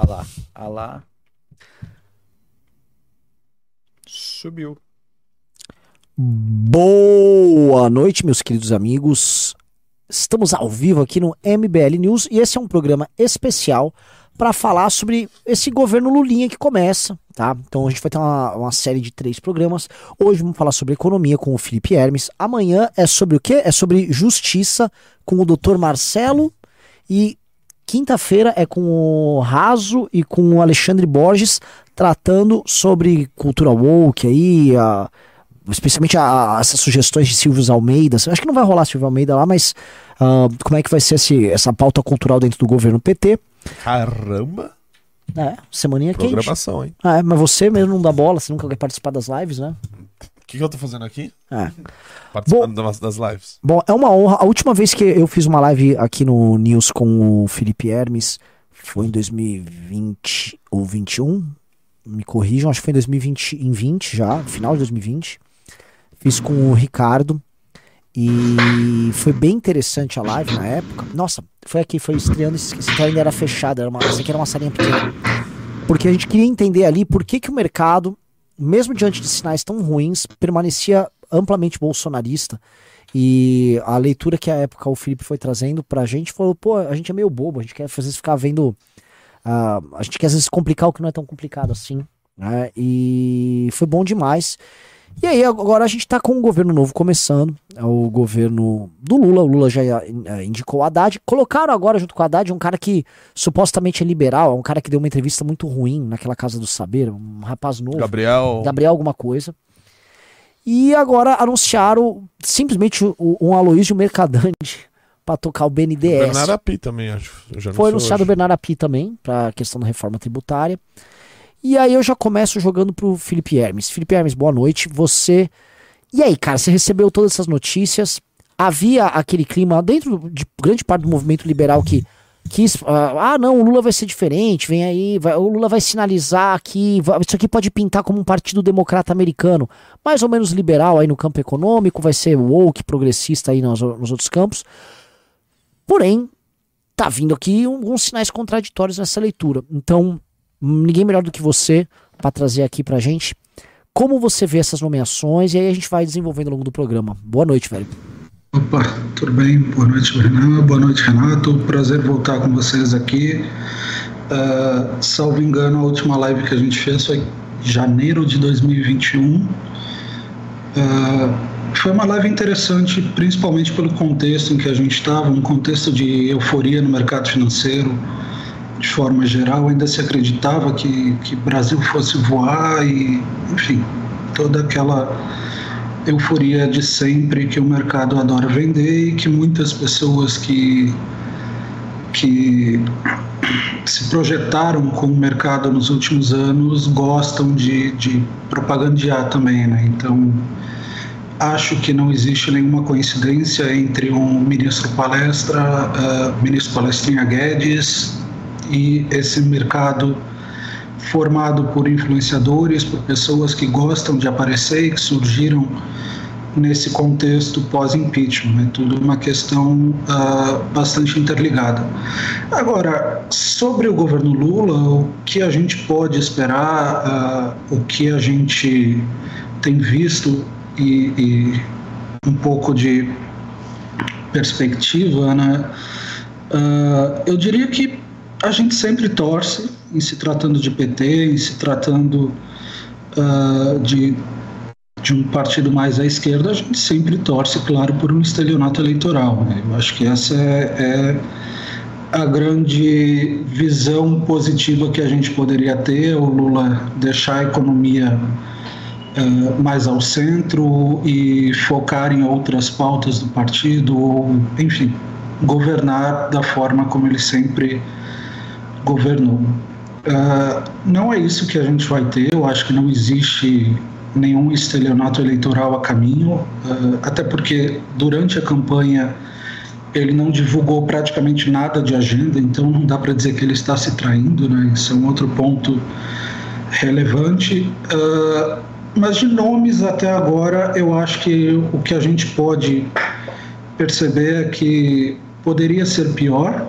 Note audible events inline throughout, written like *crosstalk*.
Olha lá, olha lá. Subiu. Boa noite, meus queridos amigos. Estamos ao vivo aqui no MBL News e esse é um programa especial para falar sobre esse governo Lulinha que começa, tá? Então a gente vai ter uma, uma, série de três programas. Hoje vamos falar sobre economia com o Felipe Hermes. Amanhã é sobre o quê? É sobre justiça com o Dr. Marcelo e quinta-feira é com o Raso e com o Alexandre Borges tratando sobre cultura woke aí, a, especialmente a, a, essas sugestões de Silvio Almeida. Acho que não vai rolar Silvio Almeida lá, mas uh, como é que vai ser esse, essa pauta cultural dentro do governo PT? Caramba! É, semaninha quente. Programação, hein? Ah, é, mas você mesmo não dá bola, você nunca quer participar das lives, né? O que, que eu tô fazendo aqui? É. Participando bom, das, das lives. Bom, é uma honra. A última vez que eu fiz uma live aqui no News com o Felipe Hermes foi em 2020 ou 21. Me corrijam, acho que foi em 2020, em 20 já, final de 2020. Fiz com o Ricardo. E foi bem interessante a live na época. Nossa, foi aqui, foi estreando, esse aqui ainda era fechada, era uma, essa aqui era uma salinha pequena. Porque a gente queria entender ali por que, que o mercado, mesmo diante de sinais tão ruins, permanecia amplamente bolsonarista. E a leitura que a época o Felipe foi trazendo pra gente falou, pô, a gente é meio bobo, a gente quer às vezes ficar vendo. Uh, a gente quer às vezes complicar o que não é tão complicado assim. Né? E foi bom demais. E aí agora a gente está com um governo novo começando, é o governo do Lula, o Lula já é, indicou o Haddad, colocaram agora junto com o Haddad um cara que supostamente é liberal, um cara que deu uma entrevista muito ruim naquela Casa do Saber, um rapaz novo. Gabriel. Gabriel alguma coisa. E agora anunciaram simplesmente um Aloysio Mercadante *laughs* para tocar o BNDES. O Bernardo Api também, acho. Foi anunciado hoje. o Bernardo Api também, para a questão da reforma tributária. E aí eu já começo jogando pro Felipe Hermes. Felipe Hermes, boa noite. Você. E aí, cara, você recebeu todas essas notícias? Havia aquele clima dentro de grande parte do movimento liberal que quis. Uh, ah, não, o Lula vai ser diferente, vem aí, vai, o Lula vai sinalizar que isso aqui pode pintar como um partido democrata americano, mais ou menos liberal aí no campo econômico, vai ser woke, progressista aí nos, nos outros campos. Porém, tá vindo aqui alguns sinais contraditórios nessa leitura. Então, ninguém melhor do que você para trazer aqui pra gente como você vê essas nomeações e aí a gente vai desenvolvendo ao longo do programa. Boa noite, velho. Opa, tudo bem? Boa noite, Renan. Boa noite, Renato. Prazer voltar com vocês aqui. Uh, salvo engano, a última live que a gente fez foi em janeiro de 2021. Uh, ah, foi uma live interessante, principalmente pelo contexto em que a gente estava, um contexto de euforia no mercado financeiro, de forma geral, ainda se acreditava que que Brasil fosse voar e, enfim, toda aquela euforia de sempre que o mercado adora vender e que muitas pessoas que que se projetaram com o mercado nos últimos anos gostam de, de propagandear também, né? Então acho que não existe nenhuma coincidência entre um ministro palestra, uh, ministro palestrinha Guedes e esse mercado formado por influenciadores, por pessoas que gostam de aparecer e que surgiram nesse contexto pós-impeachment. É tudo uma questão uh, bastante interligada. Agora, sobre o governo Lula, o que a gente pode esperar, uh, o que a gente tem visto e, e um pouco de perspectiva, né? Uh, eu diria que a gente sempre torce, em se tratando de PT, em se tratando uh, de, de um partido mais à esquerda, a gente sempre torce, claro, por um estelionato eleitoral. Né? Eu acho que essa é, é a grande visão positiva que a gente poderia ter, o Lula deixar a economia uh, mais ao centro e focar em outras pautas do partido, ou, enfim, governar da forma como ele sempre governou. Uh, não é isso que a gente vai ter, eu acho que não existe nenhum estelionato eleitoral a caminho, uh, até porque durante a campanha ele não divulgou praticamente nada de agenda, então não dá para dizer que ele está se traindo, né? Isso é um outro ponto relevante. Uh, mas de nomes até agora, eu acho que o que a gente pode perceber é que poderia ser pior,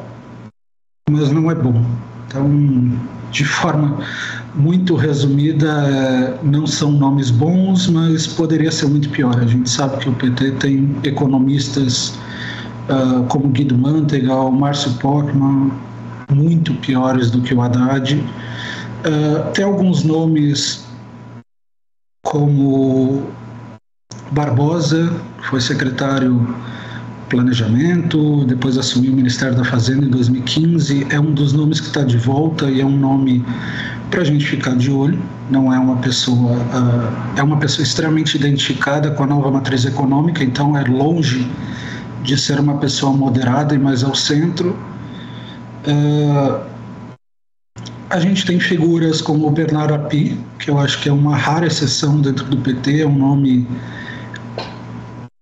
mas não é bom. Então, de forma muito resumida, não são nomes bons, mas poderia ser muito pior. A gente sabe que o PT tem economistas uh, como Guido Mantega ou Márcio Pockmann muito piores do que o Haddad. Uh, tem alguns nomes como Barbosa, que foi secretário planejamento, depois assumiu o Ministério da Fazenda em 2015. É um dos nomes que está de volta e é um nome para a gente ficar de olho. Não é uma pessoa, uh, é uma pessoa extremamente identificada com a nova matriz econômica, então é longe de ser uma pessoa moderada e mais ao centro. Uh, a gente tem figuras como o Bernardo Api, que eu acho que é uma rara exceção dentro do PT, é um nome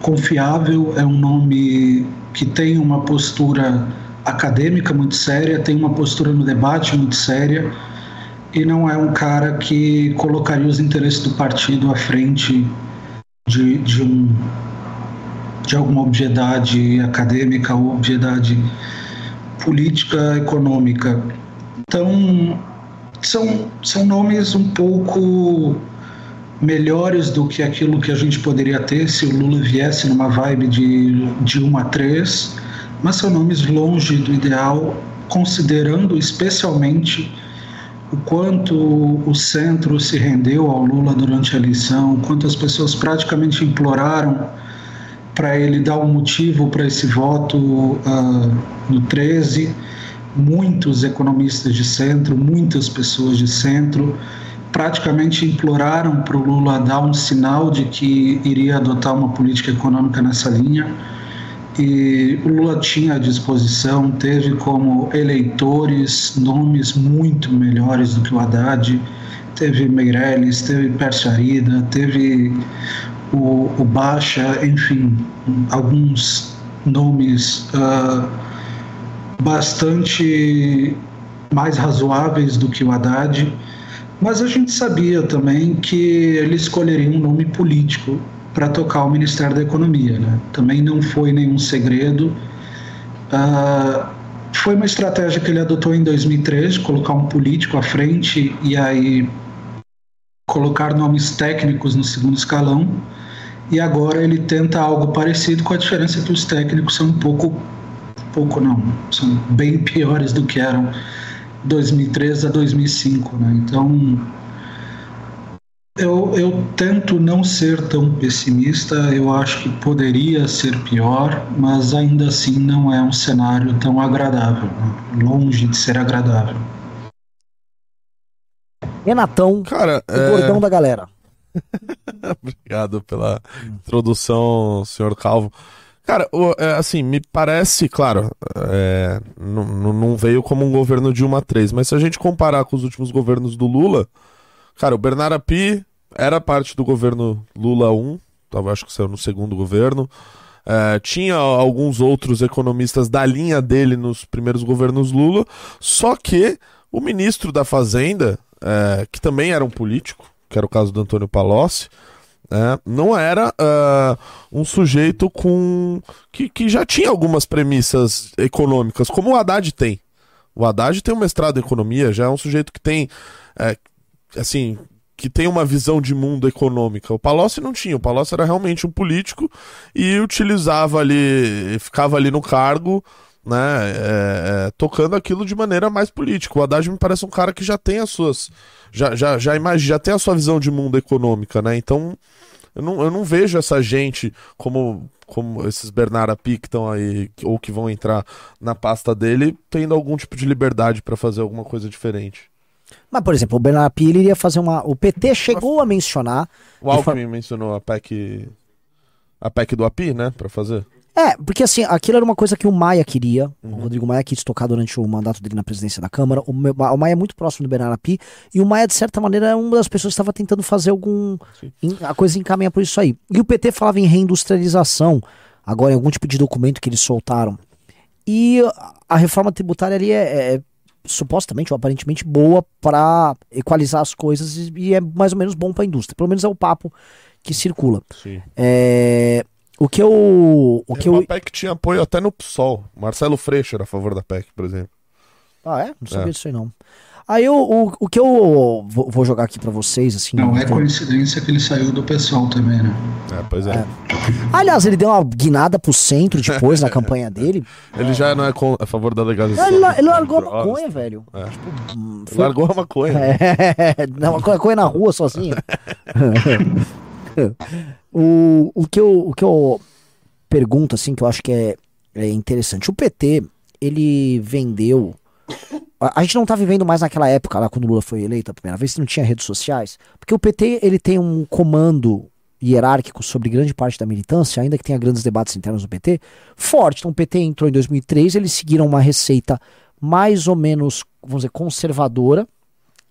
confiável, é um nome que tem uma postura acadêmica muito séria, tem uma postura no debate muito séria e não é um cara que colocaria os interesses do partido à frente de, de, um, de alguma obviedade acadêmica ou obviedade política econômica. Então, são, são nomes um pouco melhores do que aquilo que a gente poderia ter se o Lula viesse numa vibe de, de 1 a 3, mas são nomes longe do ideal, considerando especialmente o quanto o centro se rendeu ao Lula durante a eleição, quanto as pessoas praticamente imploraram para ele dar um motivo para esse voto uh, no 13. Muitos economistas de centro, muitas pessoas de centro, praticamente imploraram para o Lula dar um sinal de que iria adotar uma política econômica nessa linha. E o Lula tinha à disposição, teve como eleitores nomes muito melhores do que o Haddad, teve Meirelles, teve Pércio Arida, teve o, o Baixa, enfim, alguns nomes uh, bastante mais razoáveis do que o Haddad mas a gente sabia também que ele escolheria um nome político para tocar o Ministério da Economia. Né? Também não foi nenhum segredo. Uh, foi uma estratégia que ele adotou em 2013, colocar um político à frente e aí colocar nomes técnicos no segundo escalão. E agora ele tenta algo parecido, com a diferença que os técnicos são um pouco, pouco não, são bem piores do que eram 2003 a 2005, né? Então eu, eu tento não ser tão pessimista, eu acho que poderia ser pior, mas ainda assim não é um cenário tão agradável, né? longe de ser agradável. Renatão, Cara, o é... gordão da galera. *laughs* Obrigado pela introdução, senhor Calvo. Cara, é, assim, me parece, claro, é, não veio como um governo Dilma 3, mas se a gente comparar com os últimos governos do Lula, cara, o Bernardo Api era parte do governo Lula 1, tava, acho que saiu no segundo governo. É, tinha alguns outros economistas da linha dele nos primeiros governos Lula, só que o ministro da Fazenda, é, que também era um político, que era o caso do Antônio Palocci, é, não era uh, um sujeito com que, que já tinha algumas premissas econômicas, como o Haddad tem. O Haddad tem um mestrado em economia, já é um sujeito que tem, é, assim, que tem uma visão de mundo econômica. O Palocci não tinha. O Palocci era realmente um político e utilizava ali, ficava ali no cargo, né, é, é, tocando aquilo de maneira mais política. O Haddad me parece um cara que já tem as suas já, já, já, imagina, já tem a sua visão de mundo econômica, né? Então, eu não, eu não vejo essa gente como, como esses Bernard Api que estão aí, ou que vão entrar na pasta dele, tendo algum tipo de liberdade para fazer alguma coisa diferente. Mas, por exemplo, o Bernard Api ele iria fazer uma. O PT chegou a mencionar. O Alckmin mencionou a PEC. A PEC do API, né? Pra fazer. É, porque assim, aquilo era uma coisa que o Maia queria. Uhum. O Rodrigo Maia quis tocar durante o mandato dele na presidência da Câmara. O, o Maia é muito próximo do Bernardo Api. E o Maia, de certa maneira, é uma das pessoas que estava tentando fazer algum. A coisa encaminha por isso aí. E o PT falava em reindustrialização, agora em algum tipo de documento que eles soltaram. E a reforma tributária ali é, é, é supostamente ou aparentemente boa para equalizar as coisas e é mais ou menos bom para a indústria. Pelo menos é o papo que circula. Sim. É o que eu. O que uma eu... PEC tinha apoio até no PSOL. Marcelo Freixo era a favor da PEC, por exemplo. Ah, é? Não sabia é. disso aí não. Aí o, o que eu vou, jogar aqui para vocês, assim. Não é coincidência que ele saiu do pessoal também, né? É, pois é. é. Aliás, ele deu uma guinada pro centro depois na *laughs* campanha dele. Ele já não é com, a favor da legalização. Ele, ele largou a maconha, velho. É. Tipo, foi... Largou a maconha. *laughs* É, não, maconha na rua sozinho. *laughs* *laughs* o, o, que eu, o que eu pergunto, assim, que eu acho que é, é interessante. O PT, ele vendeu a gente não tá vivendo mais naquela época, lá quando o Lula foi eleito a primeira vez, não tinha redes sociais. Porque o PT, ele tem um comando hierárquico sobre grande parte da militância, ainda que tenha grandes debates internos no PT, forte. Então o PT entrou em 2003, eles seguiram uma receita mais ou menos, vamos dizer, conservadora,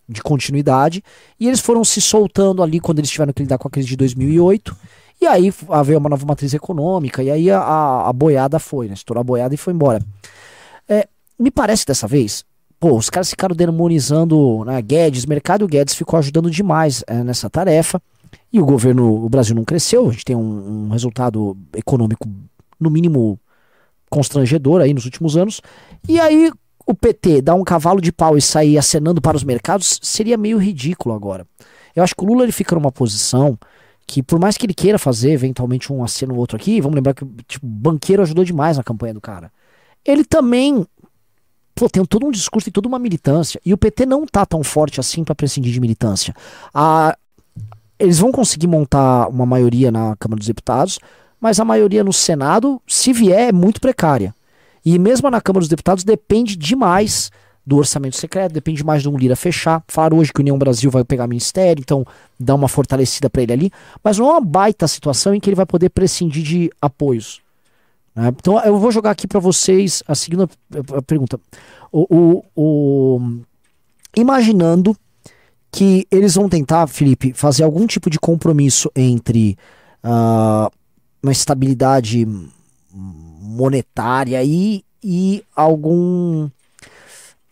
de continuidade, e eles foram se soltando ali quando eles tiveram que lidar com a crise de 2008, e aí veio uma nova matriz econômica, e aí a, a, a boiada foi, né? Estourou a boiada e foi embora. É, me parece dessa vez pô, os caras ficaram demonizando né, Guedes, mercado o Guedes ficou ajudando demais é, nessa tarefa. E o governo, o Brasil não cresceu, a gente tem um, um, resultado econômico, no mínimo, constrangedor aí nos últimos anos. E aí o PT dar um cavalo de pau e sair acenando para os mercados seria meio ridículo agora. Eu acho que o Lula ele fica numa posição que, por mais que ele queira fazer eventualmente um aceno ou outro aqui, vamos lembrar que tipo, o banqueiro ajudou demais na campanha do cara. Ele também pô, tem todo um discurso e toda uma militância. E o PT não tá tão forte assim para prescindir de militância. A, eles vão conseguir montar uma maioria na Câmara dos Deputados, mas a maioria no Senado, se vier, é muito precária. E mesmo na Câmara dos Deputados depende demais do orçamento secreto, depende mais de um Lira fechar. Falaram hoje que o União Brasil vai pegar ministério, então dá uma fortalecida para ele ali. Mas não é uma baita situação em que ele vai poder prescindir de apoios. Né? Então eu vou jogar aqui para vocês a segunda pergunta. O, o, o, imaginando que eles vão tentar, Felipe, fazer algum tipo de compromisso entre uh, uma estabilidade monetária e, e algum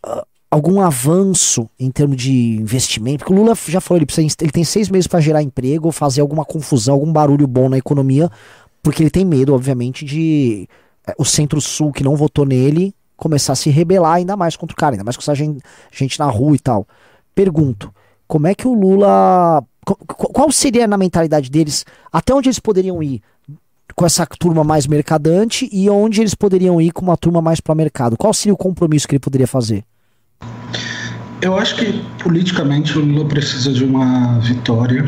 uh, algum avanço em termos de investimento, porque o Lula já falou, ele, precisa, ele tem seis meses para gerar emprego, fazer alguma confusão, algum barulho bom na economia porque ele tem medo, obviamente, de é, o Centro-Sul que não votou nele começar a se rebelar ainda mais contra o cara, ainda mais com essa gente, gente na rua e tal. Pergunto, como é que o Lula. Qual seria na mentalidade deles? Até onde eles poderiam ir com essa turma mais mercadante e onde eles poderiam ir com uma turma mais para mercado? Qual seria o compromisso que ele poderia fazer? Eu acho que politicamente o Lula precisa de uma vitória,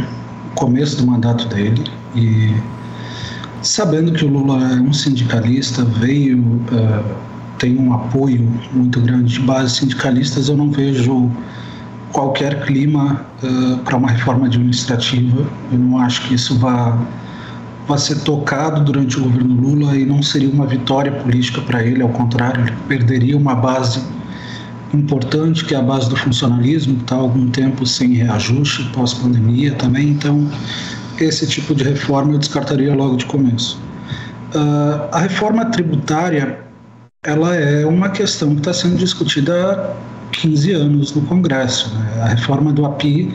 começo do mandato dele e Sabendo que o Lula é um sindicalista, veio, uh, tem um apoio muito grande de bases sindicalistas, eu não vejo qualquer clima uh, para uma reforma administrativa. Eu não acho que isso vá, vá ser tocado durante o governo Lula e não seria uma vitória política para ele, ao contrário, ele perderia uma base importante, que é a base do funcionalismo, que está há algum tempo sem reajuste, pós-pandemia também. Então, esse tipo de reforma eu descartaria logo de começo. Uh, a reforma tributária ela é uma questão que está sendo discutida há 15 anos no Congresso. Né? A reforma do API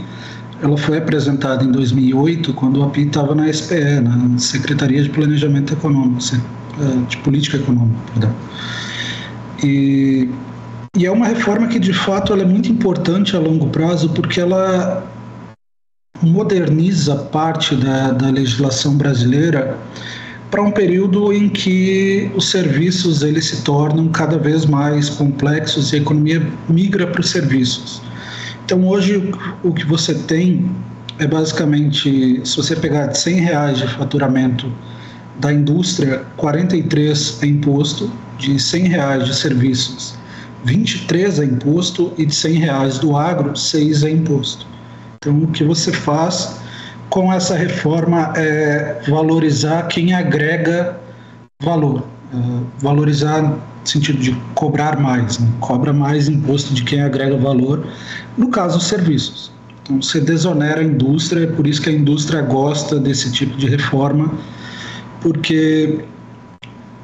ela foi apresentada em 2008, quando o API estava na SPE, na Secretaria de Planejamento Econômico, ah, de Política Econômica, perdão. E, e é uma reforma que, de fato, é muito importante a longo prazo, porque ela moderniza parte da, da legislação brasileira para um período em que os serviços eles se tornam cada vez mais complexos e a economia migra para os serviços. Então hoje o que você tem é basicamente, se você pegar de 100 reais de faturamento da indústria, 43 é imposto, de 100 reais de serviços, 23 é imposto e de 100 reais do agro, 6 é imposto. Então, o que você faz com essa reforma é valorizar quem agrega valor, uh, valorizar sentido de cobrar mais, né? cobra mais imposto de quem agrega valor, no caso, os serviços. Então, você desonera a indústria, é por isso que a indústria gosta desse tipo de reforma, porque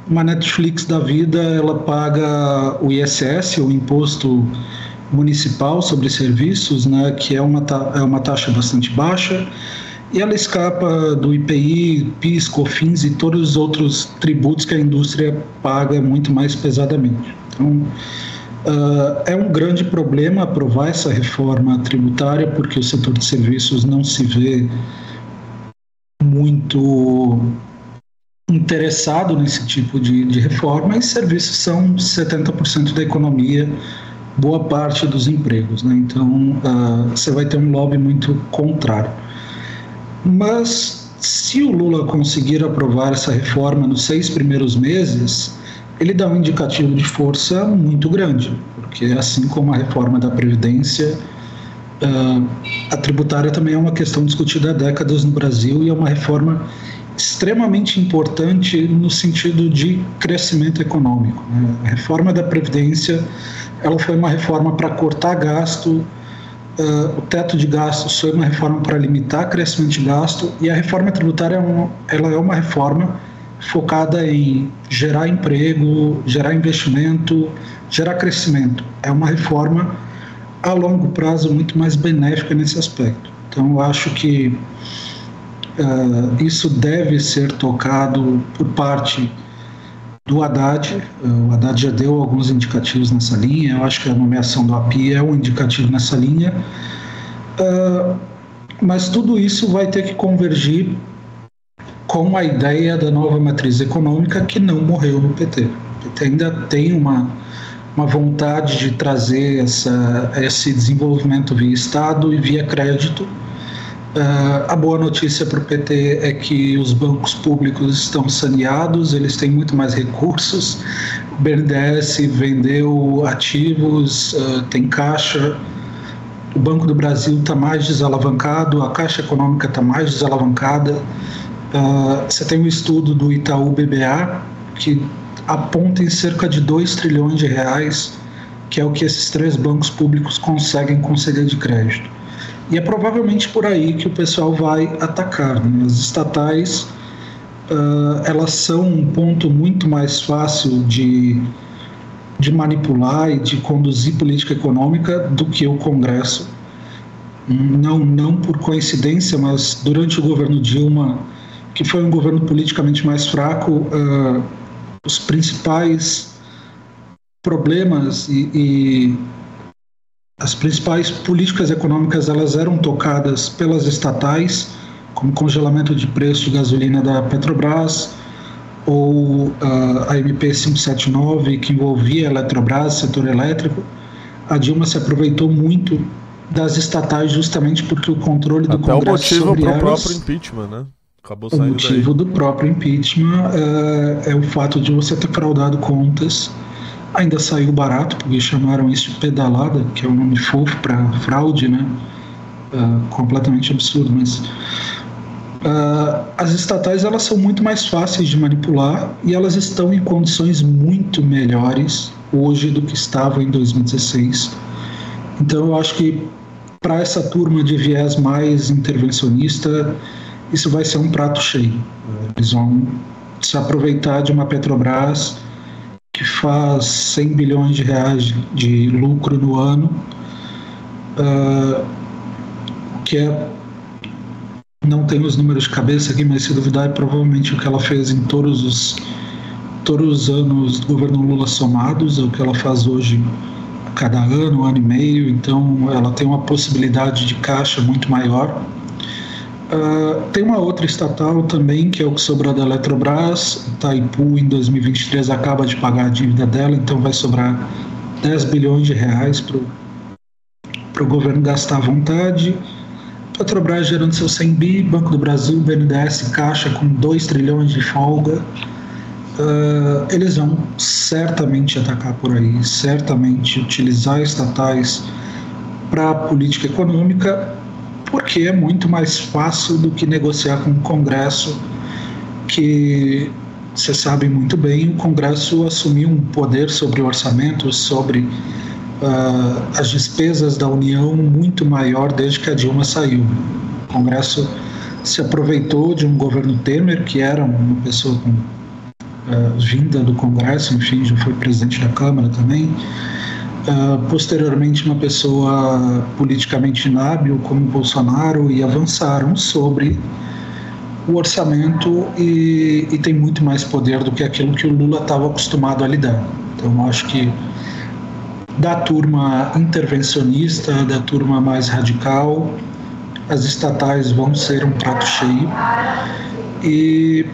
uma Netflix da vida, ela paga o ISS, o Imposto municipal sobre serviços, né, que é uma, é uma taxa bastante baixa, e ela escapa do IPI, PIS, COFINS e todos os outros tributos que a indústria paga muito mais pesadamente. Então, Uh, é um grande problema aprovar essa reforma tributária, porque o setor de serviços não se vê muito interessado nesse tipo de, de reforma, e serviços são 70% da economia, boa parte dos empregos. Né? Então, uh, você vai ter um lobby muito contrário. Mas, se o Lula conseguir aprovar essa reforma nos seis primeiros meses, ele dá um indicativo de força muito grande, porque assim como a reforma da Previdência, uh, a tributária também é uma questão discutida há décadas no Brasil e é uma reforma extremamente importante no sentido de crescimento econômico. Né? A reforma da Previdência ela foi uma reforma para cortar gasto, uh, o teto de gastos foi uma reforma para limitar crescimento de gasto e a reforma tributária é uma, ela é uma reforma focada em gerar emprego, gerar investimento, gerar crescimento. É uma reforma a longo prazo muito mais benéfica nesse aspecto. Então, eu acho que uh, isso deve ser tocado por parte do Haddad. O Haddad já deu alguns indicativos nessa linha. Eu acho que a nomeação do API é um indicativo nessa linha. Uh, mas tudo isso vai ter que convergir com a ideia da nova matriz econômica que não morreu no PT. O PT ainda tem uma, uma vontade de trazer essa, esse desenvolvimento via Estado e via crédito. Uh, a boa notícia para o PT é que os bancos públicos estão saneados, eles têm muito mais recursos. O BNDES vendeu ativos, uh, tem caixa. O Banco do Brasil está mais desalavancado, a Caixa Econômica está mais desalavancada. Uh, você tem um estudo do Itaú BBA que aponta em cerca de 2 trilhões de reais, que é o que esses três bancos públicos conseguem conceder de crédito. E é provavelmente por aí que o pessoal vai atacar. Né? As estatais, uh, elas são um ponto muito mais fácil de, de manipular e de conduzir política econômica do que o Congresso. Não, não por coincidência, mas durante o governo Dilma que foi um governo politicamente mais fraco, uh, os principais problemas e, e, as principais políticas econômicas elas eram tocadas pelas estatais, como congelamento de preço de gasolina da Petrobras ou uh, a MP 579 que envolvia a Eletrobras, setor elétrico. A Dilma se aproveitou muito das estatais justamente porque o controle do Até Congresso o motivo sobre pro elas... próprio impeachment, né? Acabou O motivo daí. do próprio impeachment é, é, o fato de você ter fraudado contas. Ainda saiu barato, porque chamaram isso de pedalada, que é um nome fofo para fraude, né? É, completamente absurdo, mas Uh, as estatais elas são muito mais fáceis de manipular e elas estão em condições muito melhores hoje do que estavam em 2016. Então eu acho que para essa turma de viés mais intervencionista isso vai ser um prato cheio. Eles vão se aproveitar de uma Petrobras que faz 100 bilhões de reais de lucro no ano, uh, que é não tenho os números de cabeça aqui, mas se duvidar é provavelmente o que ela fez em todos os todos os anos do governo Lula somados, é o que ela faz hoje cada ano, um ano e meio, então ela tem uma possibilidade de caixa muito maior. Uh, tem uma outra estatal também, que é o que sobrou da Eletrobras. Itaipu, em 2023, acaba de pagar a dívida dela, então vai sobrar 10 bilhões de reais para o governo gastar à vontade. Petrobras gerando seu 100 bi, Banco do Brasil, BNDES, Caixa com 2 trilhões de folga. Uh, eles vão certamente atacar por aí, certamente utilizar estatais para a política econômica porque é muito mais fácil do que negociar com o Congresso, que você sabe muito bem, o Congresso assumiu um poder sobre o orçamento, sobre uh, as despesas da União muito maior desde que a Dilma saiu. O Congresso se aproveitou de um governo Temer, que era uma pessoa com, uh, vinda do Congresso, enfim, já foi presidente da Câmara também, Posteriormente uma pessoa politicamente inábil como Bolsonaro e avançaram sobre o orçamento e, e, tem muito mais poder do que aquilo que o Lula estava acostumado a lidar. Então acho que da turma intervencionista, da turma mais radical. As estatais vão ser um prato cheio. E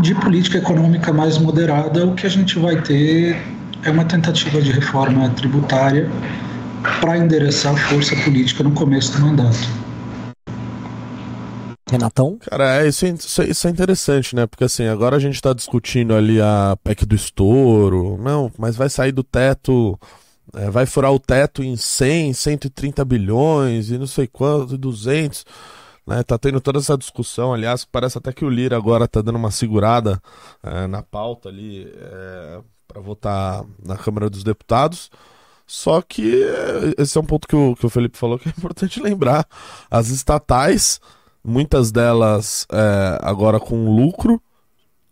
de política econômica mais moderada, o que a gente vai ter é uma tentativa de reforma tributária para endereçar a força política no começo do mandato. Renatão? Cara, é, isso, é, isso é interessante, né? Porque assim, agora a gente está discutindo ali a PEC do estouro, não, mas vai sair do teto, é, vai furar o teto em 100, 130 bilhões e não sei quanto, 200, né? Tá tendo toda essa discussão, aliás, parece até que o Lira agora tá dando uma segurada é, na pauta ali é, para votar na Câmara dos Deputados. Só que é, esse é um ponto que o, que o Felipe falou que é *laughs* importante lembrar. As estatais muitas delas é, agora com lucro,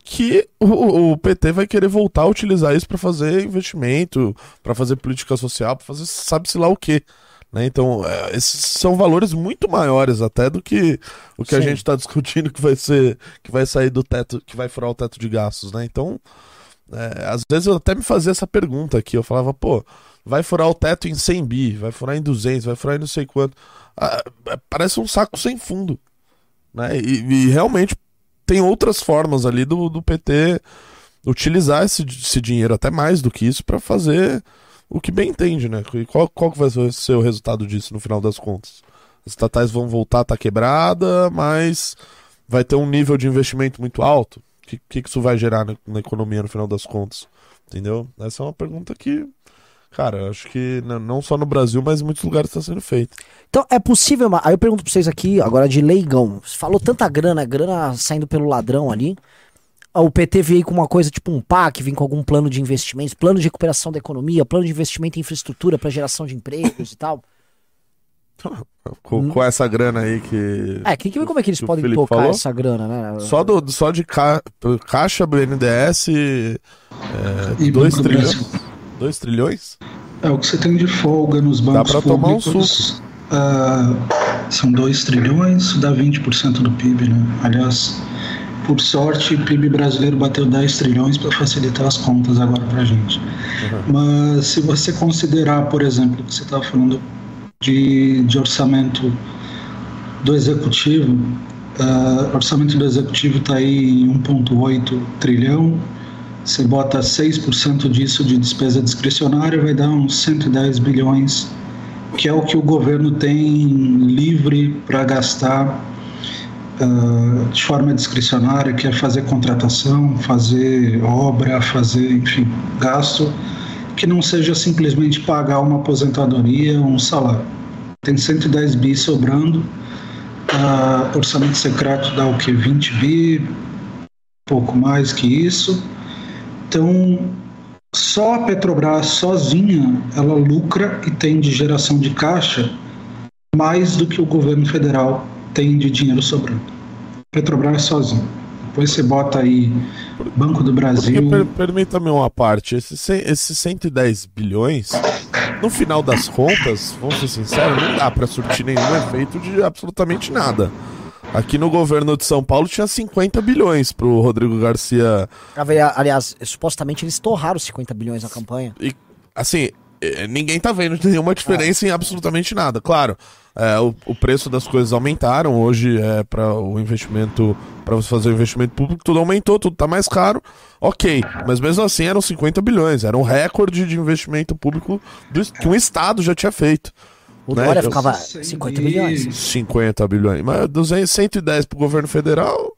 que o, o, PT vai querer voltar a utilizar isso para fazer investimento, para fazer política social, para fazer sabe-se lá o quê. Né? Então, é, esses são valores muito maiores até do que o que Sim. a gente está discutindo que vai ser, que vai sair do teto, que vai furar o teto de gastos, né? Então, é, às vezes eu até me fazia essa pergunta aqui, eu falava, pô, vai furar o teto em 100 bi, vai furar em 200, vai furar em não sei quanto. Ah, é, parece um saco sem fundo. Né? E, e realmente tem outras formas ali do, do PT utilizar esse, esse dinheiro, até mais do que isso, para fazer o que bem entende, né? E qual, qual vai ser o resultado disso no final das contas? As estatais vão voltar a estar tá quebrada, mas vai ter um nível de investimento muito alto? Que, que isso vai gerar na, na economia no final das contas? Entendeu? Essa é uma pergunta que Cara, acho que não só no Brasil, mas em muitos lugares está sendo feito. Então, é possível. Aí eu pergunto para vocês aqui, agora de leigão. Você falou tanta grana, grana saindo pelo ladrão ali. O PT veio com uma coisa tipo um PAC, vem com algum plano de investimentos, plano de recuperação da economia, plano de investimento em infraestrutura para geração de empregos e tal. Com, com, essa grana aí que. É, que, que, como é que eles que podem tocar falou? essa grana, né? Só, do, só de ca, caixa BNDES. É, 2 trilhões. 2 trilhões? É o que você tem de folga nos bancos dá pra públicos. Tomar um suco. Uh, são 2 trilhões, dá 20% do PIB, né? Aliás, por sorte, o PIB brasileiro bateu 10 trilhões para facilitar as contas agora para a gente. Uhum. Mas se você considerar, por exemplo, que você estava falando de, de orçamento do executivo, uh, orçamento do executivo está aí em 1,8 trilhão, você bota 6% disso de despesa discricionária, vai dar uns 110 bilhões, que é o que o governo tem livre para gastar uh, de forma discricionária, que é fazer contratação, fazer obra, fazer, enfim, gasto, que não seja simplesmente pagar uma aposentadoria, um salário. Tem 110 bi sobrando, uh, orçamento secreto dá o que? 20 bi, pouco mais que isso então, só a Petrobras sozinha, ela lucra e tem de geração de caixa mais do que o governo federal tem de dinheiro sobrando. Petrobras sozinha. Depois você bota aí Banco do Brasil. Per, Permita-me uma parte. Esses esse 110 bilhões, no final das contas, vamos ser sinceros, não dá para surtir nenhum efeito de absolutamente nada. Aqui no governo de São Paulo tinha 50 bilhões pro Rodrigo Garcia. Aliás, supostamente eles torraram 50 bilhões na campanha. E, assim, é, ninguém tá vendo nenhuma diferença é. em absolutamente nada. Claro, é, o, o, preço das coisas aumentaram. Hoje, é, para o investimento, para você fazer o investimento público, tudo aumentou, tudo tá mais caro. Ok, mas mesmo assim eram 50 bilhões. Era um recorde de investimento público do, que um Estado já tinha feito. O né? Dória ficava 50 bilhões. 50 bilhões. Mas 200, 110 pro governo federal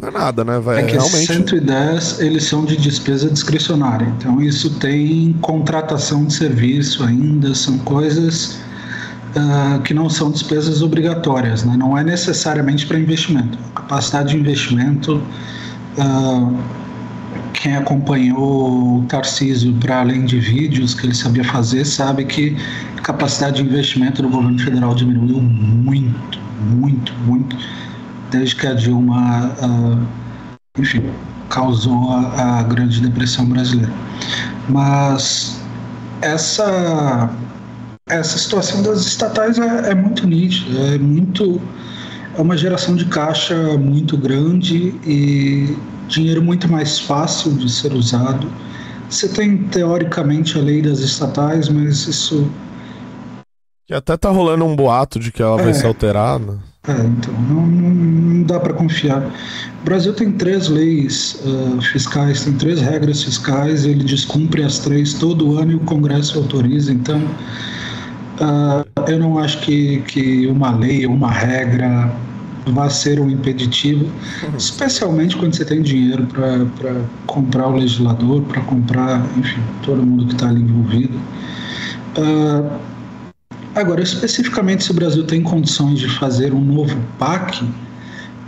não é nada, né? Vai, é que realmente... 110 eles são de despesa discricionária. Então isso tem contratação de serviço ainda, são coisas uh, que não são despesas obrigatórias, né? Não é necessariamente para investimento. A capacidade de investimento uh, quem acompanhou o Tarcísio para além de vídeos que ele sabia fazer, sabe que a capacidade de investimento do governo federal diminuiu muito, muito, muito, desde que a Dilma, uh, enfim, causou a, a, Grande Depressão brasileira. Mas essa, essa situação das estatais é, é muito nítida, é muito. É uma geração de caixa muito grande e dinheiro muito mais fácil de ser usado Você tem teoricamente a lei das estatais, mas isso. Que até tá rolando um boato de que ela é. vai ser alterada. É, então, não, não, não dá para confiar. O Brasil tem três leis uh, fiscais, tem três regras fiscais, ele descumpre as três todo ano e o Congresso autoriza, então uh, eu não acho que, que uma lei, uma regra vá ser um impeditivo, especialmente quando você tem dinheiro para comprar o legislador, para comprar, enfim, todo mundo que está ali envolvido. Uh, Agora, especificamente se o Brasil tem condições de fazer um novo PAC,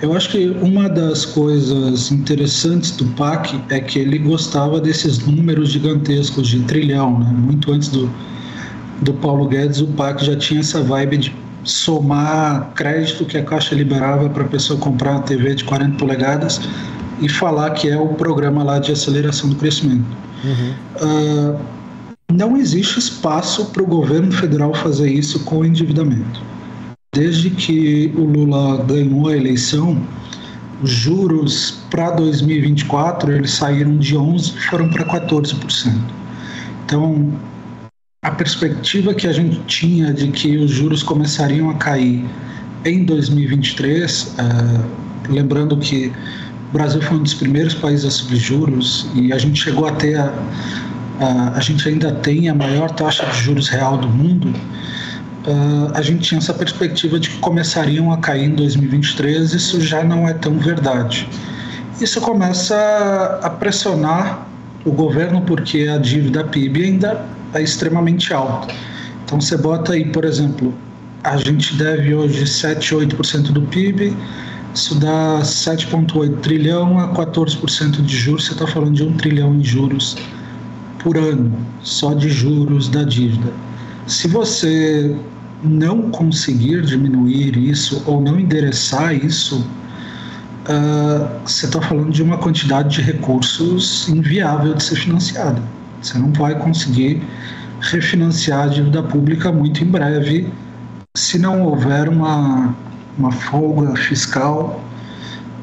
eu acho que uma das coisas interessantes do PAC é que ele gostava desses números gigantescos de trilhão. Né? Muito antes do, do Paulo Guedes, o PAC já tinha essa vibe de somar crédito que a Caixa liberava para a pessoa comprar uma TV de 40 polegadas e falar que é o programa lá de aceleração do crescimento. Uhum. Uh, não existe espaço para o governo federal fazer isso com o endividamento. Desde que o Lula ganhou a eleição, os juros para 2024 eles saíram de 11 e foram para 14%. Então, a perspectiva que a gente tinha de que os juros começariam a cair em 2023, é, lembrando que o Brasil foi um dos primeiros países a subir juros e a gente chegou a ter a, uh, a gente ainda tem a maior taxa de juros real do mundo, uh, a gente tinha essa perspectiva de que começariam a cair em 2023, isso já não é tão verdade. Isso começa a pressionar o governo porque a dívida PIB ainda é extremamente alta. Então você bota aí, por exemplo, a gente deve hoje 7, 8% do PIB, isso dá 7,8 trilhão a 14% de juros, você está falando de 1 trilhão em juros por ano só de juros da dívida. Se você não conseguir diminuir isso ou não endereçar isso, uh, você está falando de uma quantidade de recursos inviável de ser financiada. Você não vai conseguir refinanciar a dívida pública muito em breve se não houver uma, uma folga fiscal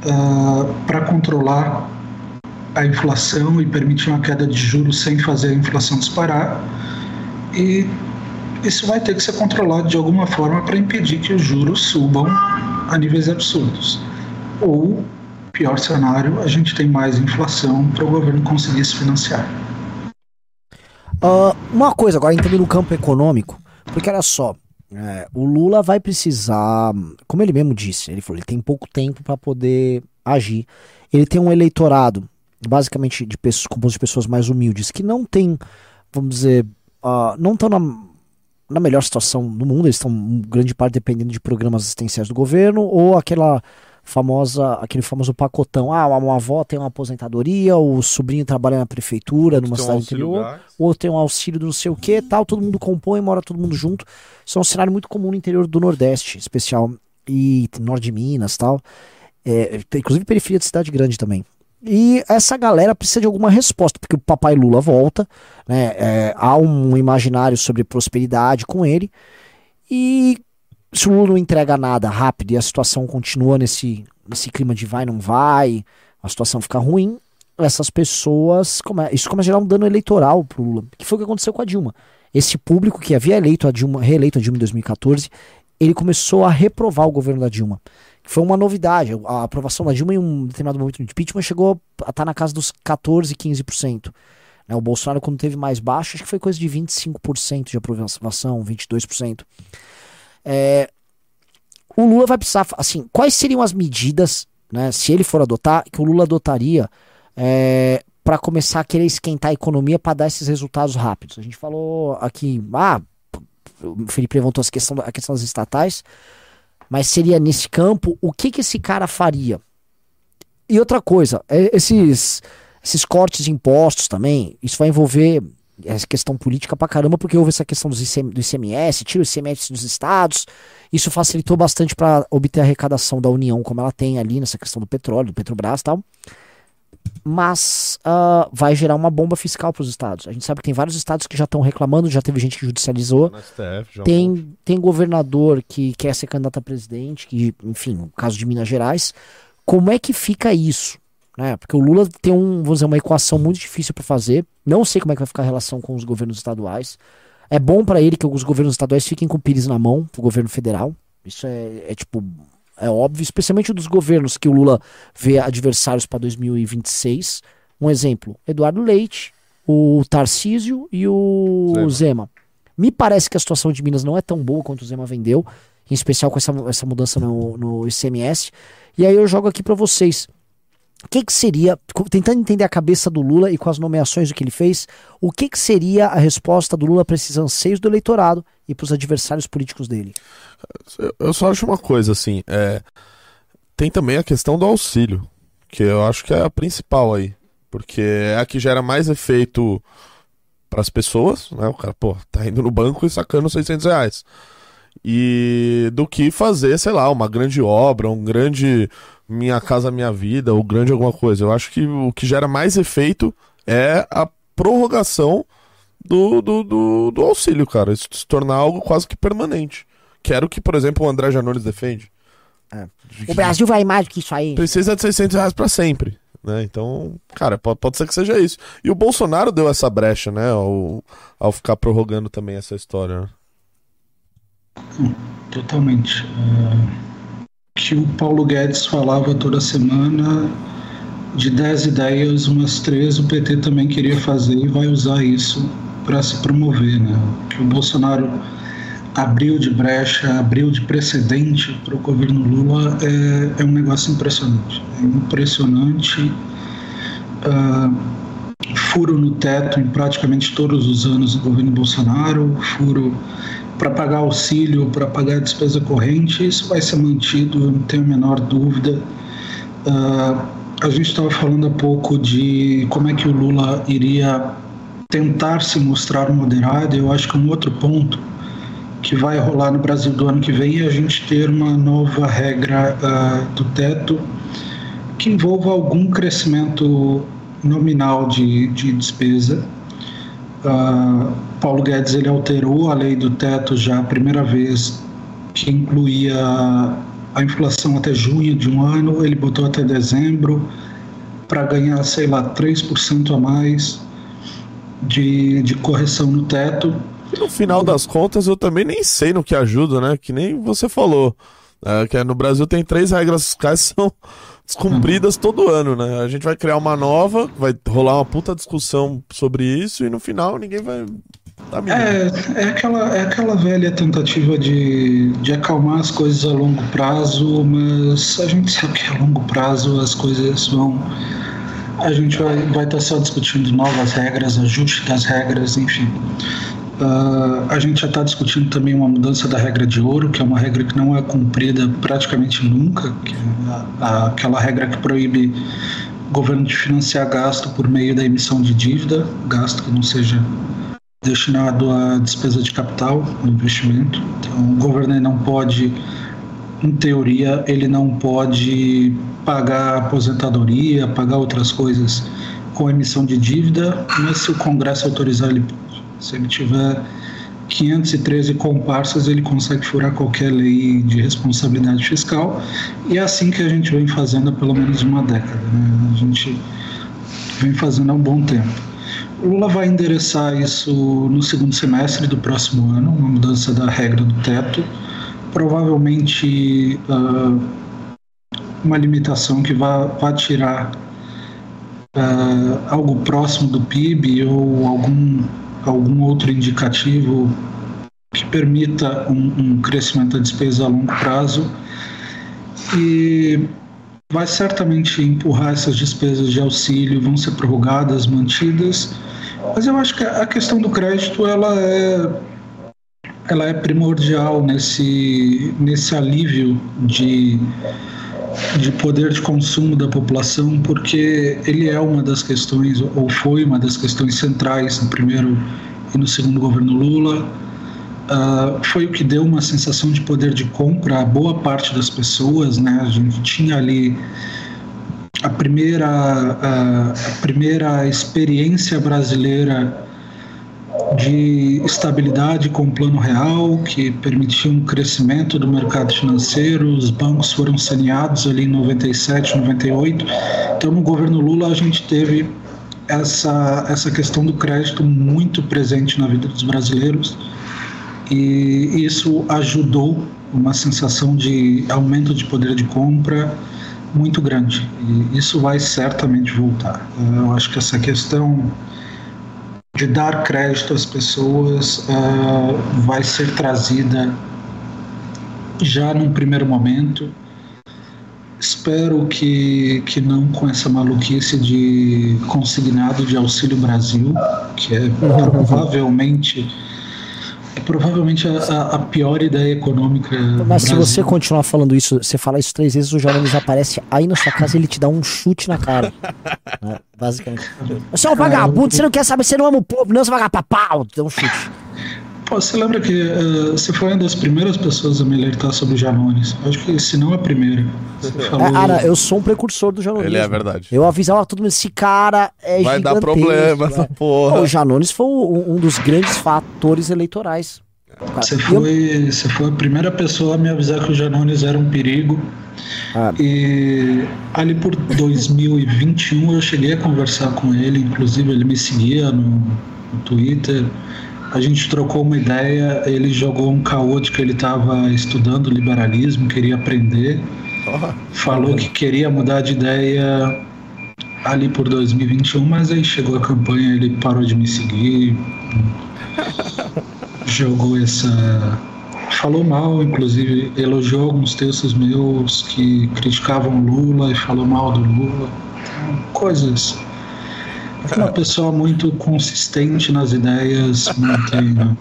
uh, para controlar a inflação e permitir uma queda de juros sem fazer a inflação disparar. E isso vai ter que ser controlado de alguma forma para impedir que os juros subam a níveis absurdos. Ou, pior cenário, a gente tem mais inflação para o governo conseguir se financiar. Uh, uma coisa, agora entrando no campo econômico, porque olha só, é, o Lula vai precisar, como ele mesmo disse, ele falou, ele tem pouco tempo para poder agir. Ele tem um eleitorado basicamente de pessoas, de pessoas mais humildes, que não tem, vamos dizer, uh, não estão na, na melhor situação do mundo, eles estão grande parte dependendo de programas assistenciais do governo, ou aquela famosa, aquele famoso pacotão, ah, uma avó tem uma aposentadoria, o sobrinho trabalha na prefeitura, numa cidade um interior, ou tem um auxílio do não sei o que, tal, todo mundo compõe, mora todo mundo junto. Isso é um cenário muito comum no interior do Nordeste, especial, e norte de Minas, tal. É, inclusive periferia de cidade grande também. E essa galera precisa de alguma resposta, porque o papai Lula volta, né? É, há um imaginário sobre prosperidade com ele. E se o Lula não entrega nada rápido e a situação continua nesse, nesse clima de vai, não vai, a situação fica ruim, essas pessoas. Isso começa a gerar um dano eleitoral pro Lula, que foi o que aconteceu com a Dilma. Esse público que havia eleito a Dilma, reeleito a Dilma em 2014, ele começou a reprovar o governo da Dilma foi uma novidade. A aprovação da Dilma em um determinado momento do impeachment chegou a estar tá na casa dos 14, 15%. Né? O Bolsonaro, quando teve mais baixo, acho que foi coisa de 25% de aprovação, 22%. É, o Lula vai precisar, assim, quais seriam as medidas, né, se ele for adotar, que o Lula adotaria é, para começar a querer esquentar a economia para dar esses resultados rápidos? A gente falou aqui, ah, o Felipe levantou a questão, a questão das estatais mas seria nesse campo, o que, que esse cara faria? E outra coisa, é, esses, esses cortes de impostos também, isso vai envolver essa questão política pra caramba, porque houve essa questão do, ICM, do ICMS, tira o ICMS dos estados, isso facilitou bastante para obter a arrecadação da União, como ela tem ali nessa questão do petróleo, do Petrobras e tal mas uh, vai gerar uma bomba fiscal para os estados. A gente sabe que tem vários estados que já estão reclamando, já teve gente que judicializou. STF, tem, tem governador que quer ser candidato a presidente, que, enfim, no caso de Minas Gerais. Como é que fica isso? Né? Porque o Lula tem um, vamos dizer, uma equação muito difícil para fazer. Não sei como é que vai ficar a relação com os governos estaduais. É bom para ele que os governos estaduais fiquem com o Pires na mão, o governo federal. Isso é, é tipo é óbvio, especialmente dos governos que o Lula vê adversários para 2026. Um exemplo, Eduardo Leite, o Tarcísio e o Zema. Zema. Me parece que a situação de Minas não é tão boa quanto o Zema vendeu, em especial com essa, essa mudança no, no ICMS. E aí eu jogo aqui para vocês. O que, que seria, tentando entender a cabeça do Lula e com as nomeações do que ele fez, o que, que seria a resposta do Lula para esses anseios do eleitorado e para os adversários políticos dele? Eu só acho uma coisa, assim, é... tem também a questão do auxílio, que eu acho que é a principal aí, porque é a que gera mais efeito para as pessoas, né? O cara, pô, tá indo no banco e sacando 600 reais. E do que fazer, sei lá, uma grande obra, um grande Minha Casa Minha Vida, ou grande alguma coisa. Eu acho que o que gera mais efeito é a prorrogação do, do, do, do auxílio, cara. Isso se tornar algo quase que permanente. Quero que, por exemplo, o André Janones defende. É. O Brasil vai mais do que isso aí. Precisa de 600 reais pra sempre. Né? Então, cara, pode, pode ser que seja isso. E o Bolsonaro deu essa brecha, né? Ao, ao ficar prorrogando também essa história. Totalmente. É... Que o Paulo Guedes falava toda semana de 10 ideias, umas três o PT também queria fazer e vai usar isso para se promover. Né? Que o Bolsonaro abriu de brecha, abriu de precedente para o governo Lula é, é, um negócio impressionante. É impressionante. Uh, furo no teto em praticamente todos os anos do governo Bolsonaro, furo para pagar auxílio, para pagar despesa corrente, isso vai ser mantido, eu não tenho a menor dúvida. Uh, a gente estava falando há pouco de como é que o Lula iria tentar se mostrar moderado, eu acho que um outro ponto que vai rolar no Brasil do ano que vem é a gente ter uma nova regra uh, do teto que envolva algum crescimento nominal de, de despesa. Uh, Paulo Guedes ele alterou a lei do teto já a primeira vez que incluía a inflação até junho de um ano, ele botou até dezembro para ganhar, sei lá, 3% a mais de, de correção no teto. No final das contas, eu também nem sei no que ajuda, né? Que nem você falou. É, que é, no Brasil tem três regras fiscais que são descumpridas uhum. todo ano, né? A gente vai criar uma nova, vai rolar uma puta discussão sobre isso e no final ninguém vai. Tá é, é, aquela, é aquela velha tentativa de, de acalmar as coisas a longo prazo, mas a gente sabe que a longo prazo as coisas vão. A gente vai estar vai tá só discutindo novas regras, ajuste das regras, enfim. Uh, a gente já está discutindo também uma mudança da regra de ouro, que é uma regra que não é cumprida praticamente nunca, que é a, a, aquela regra que proíbe o governo de financiar gasto por meio da emissão de dívida, gasto que não seja destinado à despesa de capital, no investimento. Então, o governo não pode, em teoria, ele não pode pagar aposentadoria, pagar outras coisas com emissão de dívida, mas se o Congresso autorizar, ele se ele tiver 513 comparsas, ele consegue furar qualquer lei de responsabilidade fiscal. E é assim que a gente vem fazendo há pelo menos uma década. Né? A gente vem fazendo há um bom tempo. O Lula vai endereçar isso no segundo semestre do próximo ano, uma mudança da regra do teto. Provavelmente uh, uma limitação que vai, tirar uh, algo próximo do PIB ou algum algum outro indicativo que permita um, um crescimento da despesa a longo prazo? E vai certamente empurrar essas despesas de auxílio, vão ser prorrogadas, mantidas, mas eu acho que a questão do crédito ela é ela é primordial nesse nesse alívio de de poder de consumo da população, porque ele é uma das questões, ou foi uma das questões centrais no primeiro e no segundo governo Lula. Uh, foi o que deu uma sensação de poder de compra a boa parte das pessoas, né? A gente tinha ali a primeira, a, a primeira experiência brasileira de estabilidade com o plano real, que permitiu um crescimento do mercado financeiro, os bancos foram saneados ali em 97, 98. Então, no governo Lula, a gente teve essa, essa questão do crédito muito presente na vida dos brasileiros e isso ajudou uma sensação de aumento de poder de compra muito grande e isso vai certamente voltar. Eu acho que essa questão de dar crédito às pessoas uh, vai ser trazida já num primeiro momento. Espero que, que não com essa maluquice de consignado de Auxílio Brasil, que é *laughs* provavelmente é provavelmente a, a, pior ideia econômica. Mas se você continuar falando isso, você fala isso três vezes, o Jones aparece aí na sua casa e ele te dá um chute na cara. né? Basicamente. Você é um vagabundo, você não quer saber, você não ama o povo, não, você vai pagar pau, dá um chute. Pô, você lembra que uh, você foi uma das primeiras pessoas a me alertar sobre o Janones? Acho que se não a primeira. Falou... É, cara, eu sou um precursor do Janones. Ele é verdade. Eu avisava todo mundo, esse cara é Vai dar problema essa porra. o Janones foi um, um, dos grandes fatores eleitorais. Você foi, eu... você foi a primeira pessoa a me avisar que o Janones era um perigo. Ah. E ali por 2021 eu cheguei a conversar com ele, inclusive ele me seguia no, no Twitter a gente trocou uma ideia, ele jogou um caô de que ele estava estudando liberalismo, queria aprender. Oh, falou que queria mudar de ideia ali por 2021, mas aí chegou a campanha, ele parou de me seguir. *laughs* jogou essa. Falou mal, inclusive, elogiou alguns textos meus que criticavam Lula e falou mal do Lula. Coisas uma pessoa muito consistente nas ideias, mantém, né?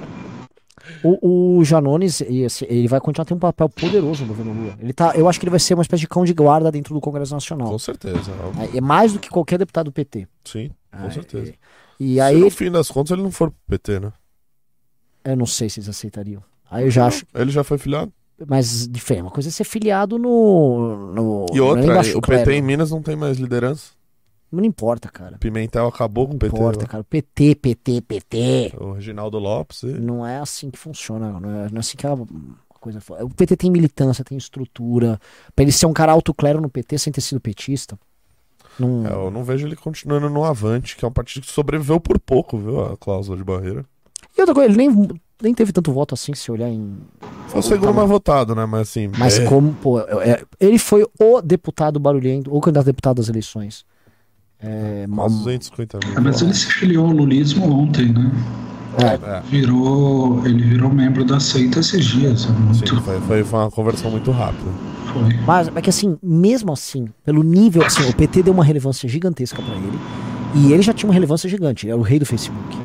O, o Janones, ele vai continuar tendo um papel poderoso no governo Lula. Ele tá, eu acho que ele vai ser uma espécie de cão de guarda dentro do Congresso Nacional. Com certeza. É, é mais do que qualquer deputado do PT. Sim, com é, certeza. E, e aí, se no fim das contas ele não for pro PT, né? Eu não sei se eles aceitariam. Aí eu já acho. Ele já foi filiado? Mas, diferente, uma coisa é ser filiado no. no e outra, o PT em Minas não tem mais liderança. Não importa, cara. Pimentel acabou com o PT. Não importa, cara. PT, PT, PT. O Reginaldo Lopes. E... Não é assim que funciona. Não é, não é assim que a coisa. O PT tem militância, tem estrutura. Pra ele ser um cara alto clero no PT sem ter sido petista. Não... É, eu não vejo ele continuando no Avante, que é um partido que sobreviveu por pouco, viu? A cláusula de barreira. E outra coisa, ele nem, nem teve tanto voto assim, se olhar em. Foi o segundo mais votado, né? Mas assim. Mas é... como, pô, é, ele foi o deputado barulhento, o candidato a deputado das eleições. É, mal... 250 mil. Ah, mas ele se filiou ao lulismo ontem, né? É. Virou, ele virou membro da seita esses dias. É muito... Sim, foi, foi, foi, uma conversão muito rápida. Foi. Mas é que assim, mesmo assim, pelo nível, assim, o PT deu uma relevância gigantesca para ele. E ele já tinha uma relevância gigante, ele era o rei do Facebook.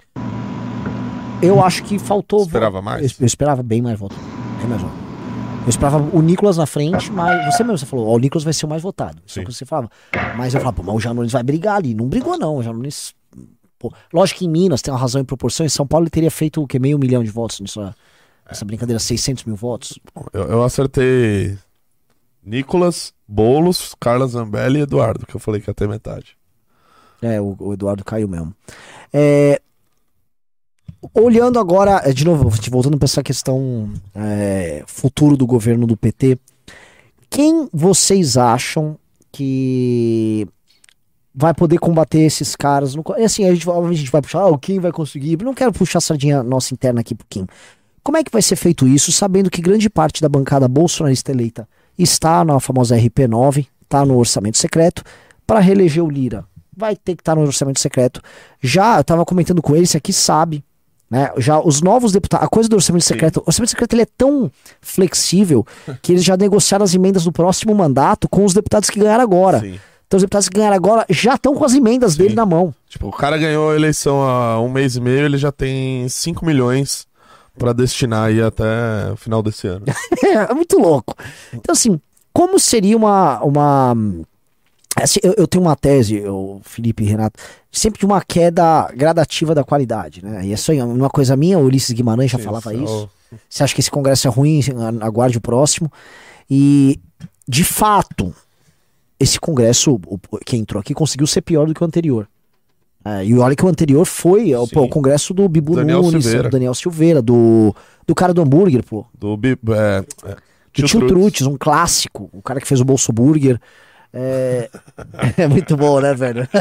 Eu acho que faltou. Esperava mais? Eu, eu esperava bem mais voto. Bem mais voto. Eu esperava o Nicolas na frente, mas você mesmo você falou, ó, o Nicolas vai ser o mais votado. Isso é o que você falava. Mas eu falava, pô, mas o Janones vai brigar ali. Não brigou, não. O Janones. Pô, lógico que em Minas tem uma razão em proporção. Em São Paulo ele teria feito o que? Meio milhão de votos nisso, nessa brincadeira, 600 mil votos. Eu, eu acertei Nicolas, Boulos, Carla Zambelli e Eduardo, que eu falei que ia ter metade. É, o, o Eduardo caiu mesmo. É, olhando agora, é, de novo, voltando para essa questão é, futuro do governo do PT, quem vocês acham que vai poder combater esses caras? No, assim, a gente, a gente vai puxar, ah, quem vai conseguir? Não quero puxar a sardinha nossa interna aqui pro Kim. Como é que vai ser feito isso, sabendo que grande parte da bancada bolsonarista eleita está na famosa RP9, está no orçamento secreto, para reeleger o Lira? Vai ter que estar tá no orçamento secreto. Já eu estava comentando com ele, esse aqui sabe né? Já os novos deputados, a coisa do orçamento secreto, o orçamento secreto ele é tão flexível que eles já negociaram as emendas do próximo mandato com os deputados que ganharam agora. Sim. Então os deputados que ganharam agora já estão com as emendas Sim. dele na mão. Tipo, o cara ganhou a eleição há um mês e meio, ele já tem 5 milhões para destinar aí até o final desse ano. *laughs* é muito louco. Então assim, como seria uma uma Assim, eu, eu, tenho uma tese, eu, Felipe e Renato, sempre de uma queda gradativa da qualidade, né? E é só uma coisa minha, o Ulisses Guimarães já falava isso. Você acha que esse congresso é ruim? Aguarde o próximo. E, de fato, esse congresso, o, quem entrou aqui, conseguiu ser pior do que o anterior. É, e olha que o anterior foi pô, o congresso do Bibu Daniel Nunes, Silveira. do Daniel Silveira, do, do cara do hambúrguer, pô. Do Bibu. É, é, Tio, Tio Trutz, um clássico. O cara que fez o Bolso Burger. É, *laughs* é muito bom, né, velho? *laughs*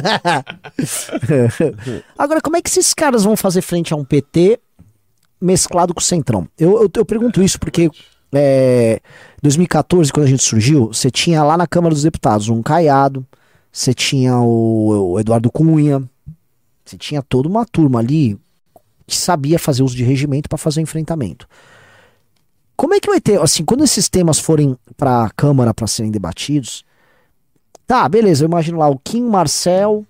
Agora, como é que esses caras vão fazer frente a um PT mesclado com o Centrão? Eu, eu, eu pergunto isso porque é, 2014, quando a gente surgiu, você tinha lá na Câmara dos Deputados um Caiado, você tinha o, o Eduardo Cunha, você tinha toda uma turma ali que sabia fazer uso de regimento para fazer enfrentamento. Como é que vai ter, assim, quando esses temas forem para a Câmara para serem debatidos, tá, beleza, eu imagino lá o Kim Marcel.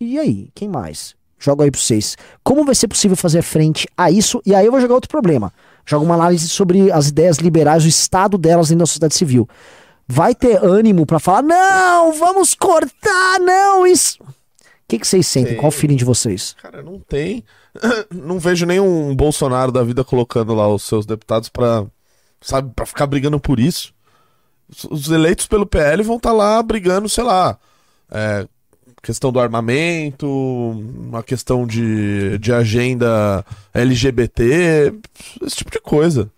E aí, quem mais? Jogo aí para vocês. Como vai ser possível fazer frente a isso? E aí eu vou jogar outro problema joga uma análise sobre as ideias liberais, o estado delas dentro da sociedade civil. Vai ter ânimo para falar, não, vamos cortar, não, isso. O que, que vocês sentem? Tem. Qual o feeling de vocês? Cara, não tem. *clears throat* Não vejo nenhum Bolsonaro da vida colocando lá os seus deputados para sabe, para ficar brigando por isso. Os eleitos pelo PL vão estar tá lá brigando, sei lá, é, questão do armamento, uma questão de, de agenda LGBT, esse tipo de coisa.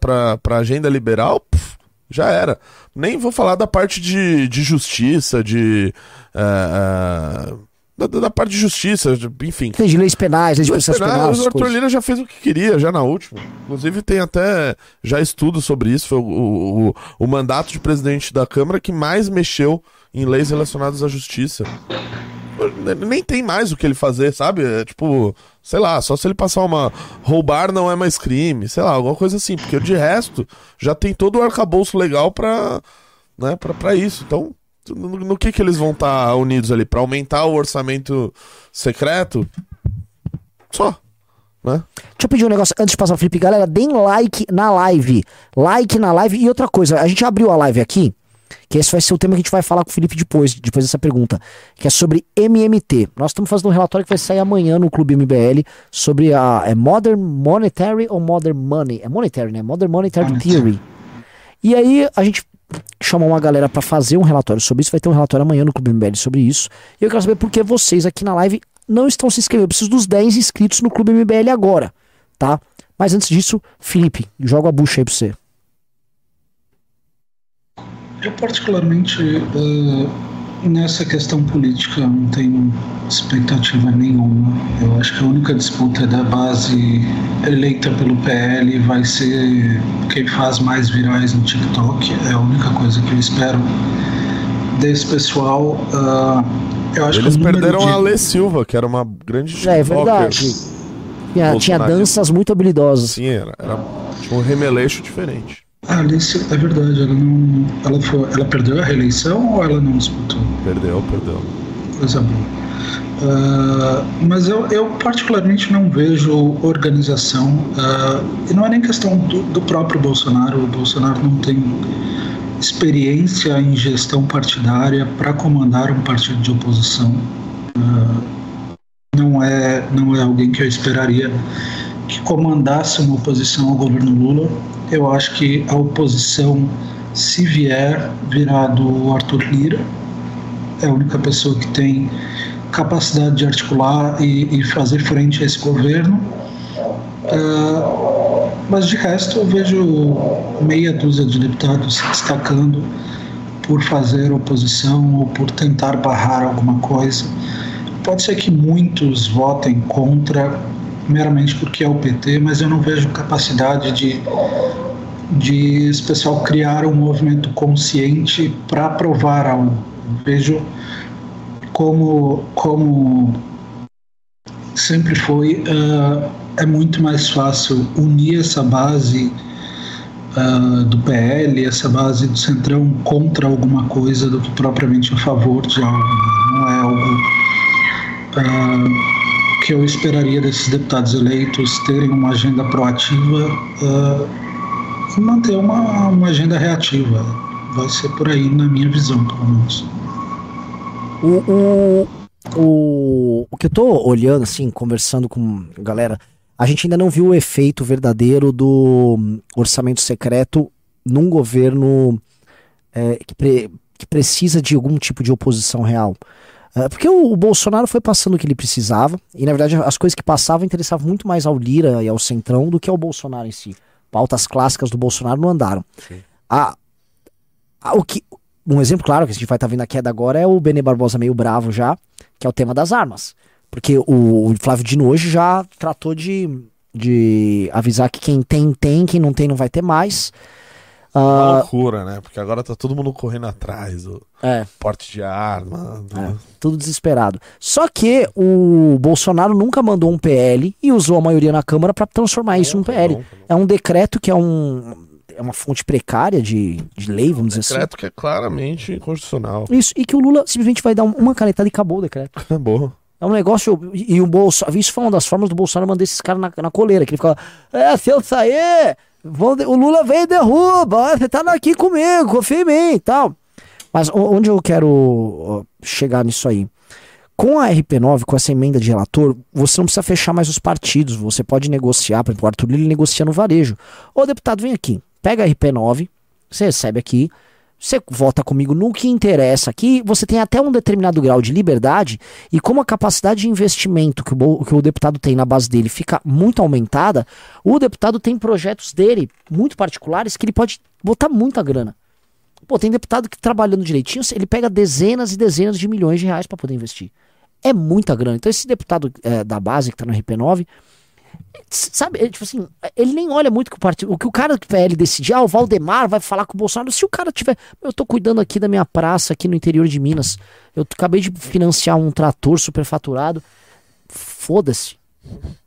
Pra, pra agenda liberal, puf, já era. Nem vou falar da parte de, de justiça, de. Uh, uh, da, da, parte de justiça, enfim. Tem de leis penais, leis de processos penais. O Arthur Lira já fez o que queria, já na última. Inclusive tem até já estudo sobre isso. Foi o, o, o, o mandato de presidente da Câmara que mais mexeu em leis relacionadas à justiça. Nem tem mais o que ele fazer, sabe? É tipo, sei lá, só se ele passar uma. Roubar não é mais crime, sei lá, alguma coisa assim. Porque de resto, já tem todo o arcabouço legal pra, né, pra, pra isso. Então, no, no que que eles vão estar tá unidos ali? Pra aumentar o orçamento secreto? Só. Né? Deixa eu pedir um negócio antes de passar o Felipe. Galera, deem like na live. Like na live. E outra coisa, a gente abriu a live aqui que esse vai ser o tema que a gente vai falar com o Felipe depois, depois dessa pergunta, que é sobre MMT. Nós estamos fazendo um relatório que vai sair amanhã no Clube MBL sobre a é Modern Monetary ou Modern Money? É Monetary, né? Modern Monetary Theory. E aí a gente chamou uma galera para fazer um relatório sobre isso, vai ter um relatório amanhã no Clube MBL sobre isso. E eu quero saber por que vocês aqui na live não estão se inscrevendo. Eu preciso dos 10 inscritos no Clube MBL agora, tá? Mas antes disso, Felipe, joga a bucha aí pra você. Eu, particularmente, uh, nessa questão política, não tenho expectativa nenhuma. Eu acho que a única disputa da base eleita pelo PL vai ser quem faz mais virais no TikTok. É a única coisa que eu espero desse pessoal. Uh, eu acho Eles que perderam de... a Alê Silva, que era uma grande É, é verdade. Tinha, tinha danças muito habilidosas. Sim, era, era um remeleixo diferente. A Alice, é verdade, ela não. Ela, foi, ela perdeu a reeleição ou ela não disputou? Perdeu, perdeu. Coisa boa. Uh, mas eu, eu, particularmente não vejo organização, uh, e não é nem questão do, do, próprio Bolsonaro, o Bolsonaro não tem experiência em gestão partidária para comandar um partido de oposição. Uh, não, é, não é alguém que eu esperaria que comandasse uma oposição ao governo Lula eu acho que a oposição, se vier, virá do Arthur Lira. É a única pessoa que tem capacidade de articular e, e fazer frente a esse governo. Uh, mas de resto eu vejo meia dúzia de deputados se destacando por fazer oposição ou por tentar barrar alguma coisa. Pode ser que muitos votem contra meramente porque é o PT, mas eu não vejo capacidade de, de esse pessoal criar um movimento consciente para aprovar algo. Vejo como, como sempre foi, uh, é muito mais fácil unir essa base uh, do PL, essa base do Centrão contra alguma coisa do que propriamente a favor de algo. Não é algo. Uh, que eu esperaria desses deputados eleitos terem uma agenda proativa uh, e manter uma, uma agenda reativa. Vai ser por aí, na minha visão, pelo menos. O, o, o, o que eu tô olhando, assim, conversando com galera, a gente ainda não viu o efeito verdadeiro do orçamento secreto num governo é, que, pre, que precisa de algum tipo de oposição real. É, porque o, Bolsonaro foi passando o que ele precisava, e na verdade as coisas que passavam interessavam muito mais ao Lira e ao Centrão do que ao Bolsonaro em si. Pautas clássicas do Bolsonaro não andaram. A, a, o que, um exemplo claro que a gente vai estar tá vendo a queda agora é o Bene Barbosa meio bravo já, que é o tema das armas. Porque o, o Flávio Dino hoje já tratou de, de avisar que quem tem, tem, quem não tem, não vai ter mais. Uma uh, loucura, né? Porque agora tá todo mundo correndo atrás. O é. porte de arma. É, tudo desesperado. Só que o Bolsonaro nunca mandou um PL e usou a maioria na Câmara para transformar isso num PL. Não, não. É um decreto que é um. É uma fonte precária de, de lei, vamos um dizer assim. decreto que é claramente inconstitucional. Isso, e que o Lula simplesmente vai dar uma canetada e acabou o decreto. *laughs* Acabou. É um negócio. E o Bolsonaro. Isso foi uma das formas do Bolsonaro mandar esses caras na, na coleira. Que ele ficava. É, se eu sair, o Lula vem e derruba, você tá aqui comigo, confia em mim e tal. Mas onde eu quero chegar nisso aí? Com a RP9, com essa emenda de relator, você não precisa fechar mais os partidos, você pode negociar, por exemplo, o Arthur Lira negocia no varejo. Ô deputado, vem aqui, pega a RP9, você recebe aqui, você vota comigo no que interessa aqui, você tem até um determinado grau de liberdade, e como a capacidade de investimento que o, que o deputado tem na base dele fica muito aumentada, o deputado tem projetos dele muito particulares que ele pode botar muita grana. Pô, tem deputado que trabalhando direitinho, ele pega dezenas e dezenas de milhões de reais para poder investir. É muita grana. Então, esse deputado é, da base que tá no RP9, Sabe, ele, tipo assim, ele nem olha muito que o partido. O que o cara do PL decidir, ah, o Valdemar vai falar com o Bolsonaro. Se o cara tiver. Eu tô cuidando aqui da minha praça aqui no interior de Minas. Eu acabei de financiar um trator superfaturado. Foda-se.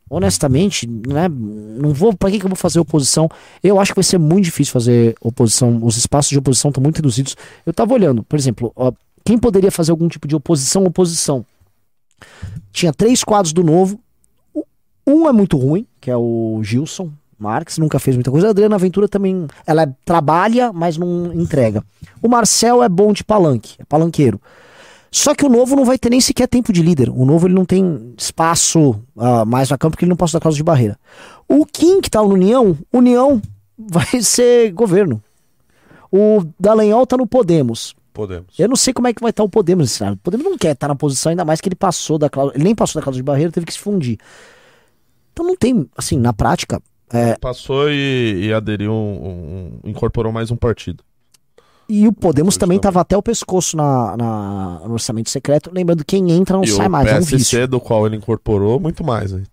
Honestamente, né? Não vou. Pra que, que eu vou fazer oposição? Eu acho que vai ser muito difícil fazer oposição. Os espaços de oposição estão muito reduzidos. Eu tava olhando, por exemplo, ó, quem poderia fazer algum tipo de oposição, oposição? Tinha três quadros do novo um é muito ruim, que é o Gilson Marques, nunca fez muita coisa. A Adriana Aventura também, ela trabalha, mas não entrega. O Marcel é bom de palanque, é palanqueiro. Só que o novo não vai ter nem sequer tempo de líder. O novo ele não tem espaço uh, mais na campo porque ele não passa da causa de barreira. O Kim, que tá no União, União vai *laughs* ser governo. O Dallagnol tá no Podemos. Podemos. Eu não sei como é que vai estar tá o Podemos nesse cenário. O Podemos não quer estar tá na posição, ainda mais que ele passou da cláusula. Ele nem passou da cláusula de barreira, teve que se fundir. Então não tem, assim, na prática. É... Passou e, e aderiu, um, um, incorporou mais um partido. E o Podemos também estava até o pescoço na, na, no orçamento secreto. Lembrando, quem entra não e sai mais. O PSC, é um do qual ele incorporou, muito mais. Hein?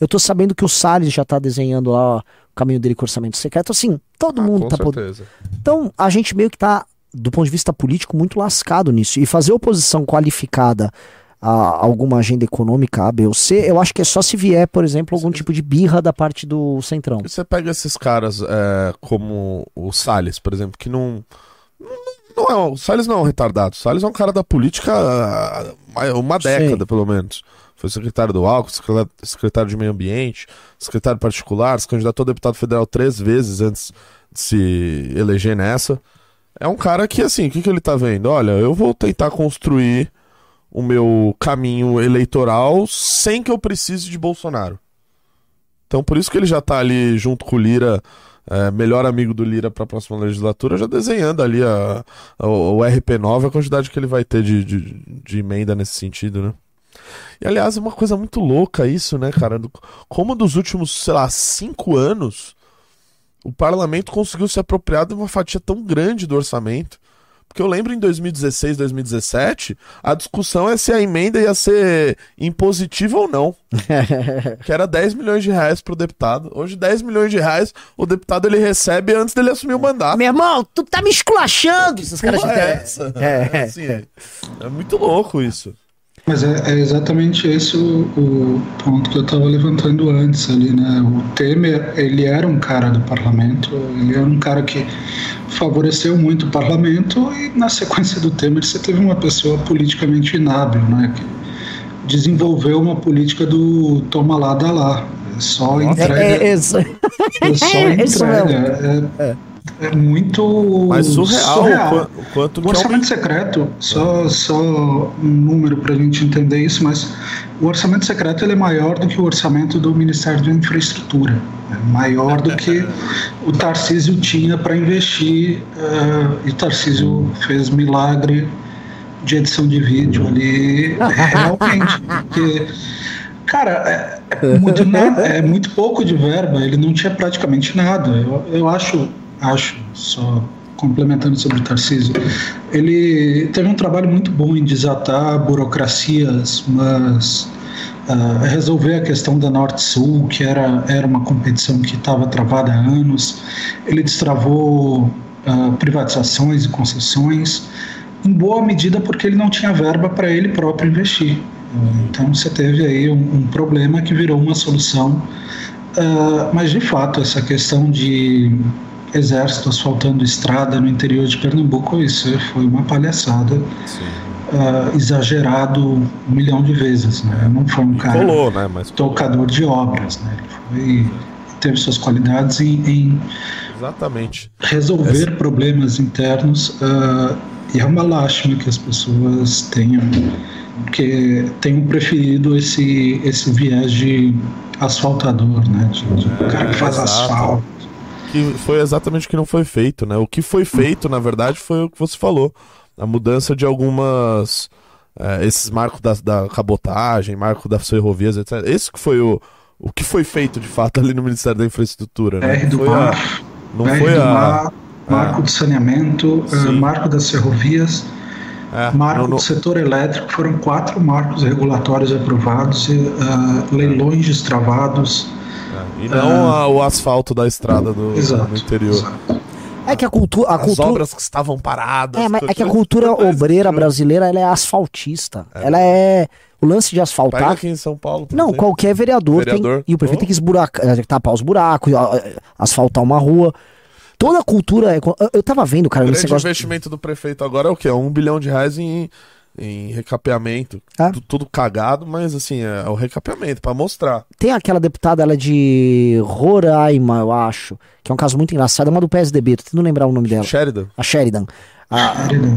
Eu tô sabendo que o Salles já tá desenhando lá o caminho dele com orçamento secreto. Assim, todo ah, mundo com tá. Certeza. Então, a gente meio que tá, do ponto de vista político, muito lascado nisso. E fazer oposição qualificada a alguma agenda econômica A, B ou C, eu acho que é só se vier, por exemplo, algum tipo de birra da parte do Centrão. E você pega esses caras é, como o Salles, por exemplo, que não. Não é, o Salles não é um retardado. O Salles é um cara da política há uma década, Sim. pelo menos. Foi secretário do Álcool, secretário de Meio Ambiente, secretário particular, se candidatou a deputado federal três vezes antes de se eleger nessa. É um cara que, assim, o que, que ele tá vendo? Olha, eu vou tentar construir o meu caminho eleitoral sem que eu precise de Bolsonaro. Então por isso que ele já tá ali junto com o Lira, é, melhor amigo do Lira para a próxima legislatura, já desenhando ali a, a, o RP9, a quantidade que ele vai ter de, de, de, emenda nesse sentido, né? E aliás, é uma coisa muito louca isso, né, cara? Como dos últimos, sei lá, cinco anos, o parlamento conseguiu se apropriar de uma fatia tão grande do orçamento. Porque eu lembro em 2016, 2017, a discussão é se a emenda ia ser impositiva ou não. *laughs* que era 10 milhões de reais pro deputado. Hoje, 10 milhões de reais o deputado ele recebe antes dele assumir o mandato. Meu irmão, tu tá me esculachando! Esses caras é essa? É, é, assim, é. é muito louco isso. Mas é, é, exatamente esse o, o, ponto que eu estava levantando antes ali, né? O Temer, ele era um cara do parlamento, ele era um cara que favoreceu muito o parlamento e na sequência do Temer você teve uma pessoa politicamente inábil, né? Que desenvolveu uma política do toma lá, dá lá. É só entrega. É, é, é, é só *laughs* entrega. É, é é muito Mas surreal, surreal. O quanto o orçamento secreto, só, só um número para a gente entender isso, mas o orçamento secreto ele é maior do que o orçamento do Ministério da Infraestrutura, é maior do que o Tarcísio tinha para investir uh, e o Tarcísio fez milagre de edição de vídeo ali, *laughs* realmente. Porque, cara, é, é, muito, é muito pouco de verba, ele não tinha praticamente nada. Eu, eu acho, acho, só complementando sobre o Tarcísio, ele teve um trabalho muito bom em desatar burocracias, mas uh, resolver a questão da Norte-Sul, que era, era uma competição que estava travada há anos. Ele destravou uh, privatizações e concessões, em boa medida porque ele não tinha verba para ele próprio investir. Uh, então você teve aí um, um, problema que virou uma solução. mas de fato, essa questão de exército asfaltando estrada no interior de Pernambuco, isso foi uma palhaçada. Uh, exagerado um milhão de vezes, né? Não foi um cara colou, né? Mas tocador de obras, né? Ele foi, teve suas qualidades em, em Exatamente. resolver Essa... problemas internos uh, e é uma lástima que as pessoas tenham que tenham preferido esse esse viés de asfaltador, né? De, de é, cara que faz asfalto que foi exatamente o que não foi feito, né? O que foi feito, na verdade, foi o que você falou. A mudança de algumas. É, esses marcos da, da cabotagem, marco das ferrovias, etc. Esse que foi o, o que foi feito de fato ali no Ministério da Infraestrutura. Né? R do foi mar, a, não foi a. Mar, marco é. do saneamento, uh, marco das ferrovias. É, marco do setor elétrico foram quatro marcos regulatórios aprovados, uh, leilões destravados, e não a, o asfalto da estrada do, exato, do interior. Exato. É que a cultura. A As cultura... obras que estavam paradas. É, mas é que a cultura obreira brasileira ela é asfaltista. É. Ela é. O lance de asfaltar. Pega aqui em São Paulo. Não, exemplo. qualquer vereador, vereador, tem. E o prefeito oh. tem que esburacar, eh, tapar os buracos, asfaltar uma rua. Toda a cultura. É, eu tava vendo, cara. O grande negócio... investimento do prefeito agora é o quê? Um bilhão de reais em em recapeamento. Ah. Tudo cagado, mas assim, é o recapeamento, para mostrar. Tem aquela deputada, ela é de Roraima, eu acho, que é um caso muito engraçado, é uma do PSDB, tô tentando lembrar o nome dela. Sheridan. A Sheridan. A,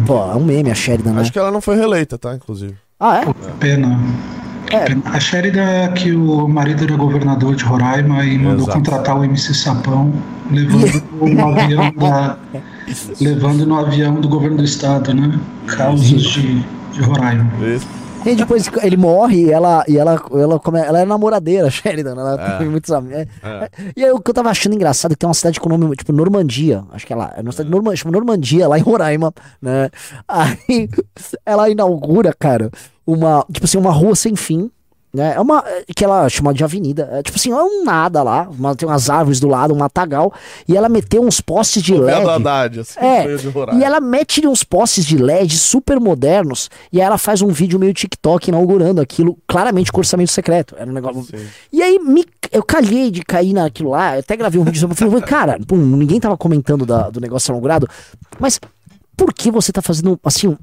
pô, é um meme a Sheridan, né? Acho que ela não foi reeleita, tá, inclusive. Ah, é? Pena. É. A Sheridan é que o marido era governador de Roraima e mandou Exato. contratar o MC Sapão, levando *laughs* no avião da, levando no avião do governo do estado, né? Causas de de Roraima. Isso. E depois ele morre e ela, e ela, ela, come, ela é namoradeira, *laughs* Sheridan. Ela é. tem muitos amigos. É. é. E aí o que eu tava achando engraçado é que tem uma cidade com nome, tipo, Normandia. Acho que é lá. É uma cidade Normandia, chama Normandia, lá em Roraima, né? Aí *laughs* ela inaugura, cara, uma, tipo assim, uma rua sem fim né? É uma que ela chama de avenida. É, tipo assim, é um nada lá. Uma, tem umas árvores do lado, um matagal. E ela meteu uns postes de LED. Haddad, assim, é, e ela mete uns postes de LED super modernos. E aí ela faz um vídeo meio TikTok inaugurando aquilo, claramente com orçamento secreto. Era um negócio. Sim. E aí me, eu calhei de cair naquilo lá. Eu até gravei um vídeo sobre. Falei, *laughs* cara, pum, ninguém tava comentando da, do negócio inaugurado. Mas por que você tá fazendo assim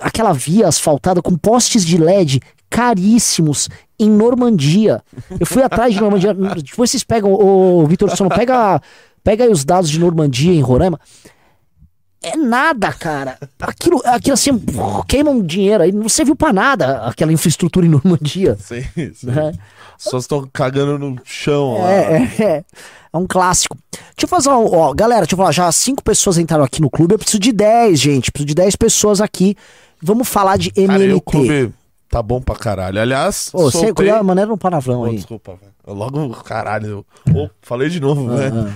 aquela via asfaltada com postes de LED caríssimos em Normandia. Eu fui atrás de Normandia. Depois vocês pegam, o Vitor Sono, pega, pega aí os dados de Normandia em Roraima. É nada, cara. Aquilo, aquilo assim, queima um dinheiro aí. Não serviu pra nada aquela infraestrutura em Normandia. Sim, sim. Né? Só estão cagando no chão é, lá. É, é, é um clássico. Deixa eu fazer uma. Ó, galera, deixa eu falar. Já cinco pessoas entraram aqui no clube. Eu preciso de 10, gente. Preciso de 10 pessoas aqui. Vamos falar de MMT. Cara, o clube Tá bom pra caralho. Aliás, Ô, soltei... você a maneira um palavrão oh, aí. Desculpa, velho. Logo, caralho. Oh, falei de novo, velho.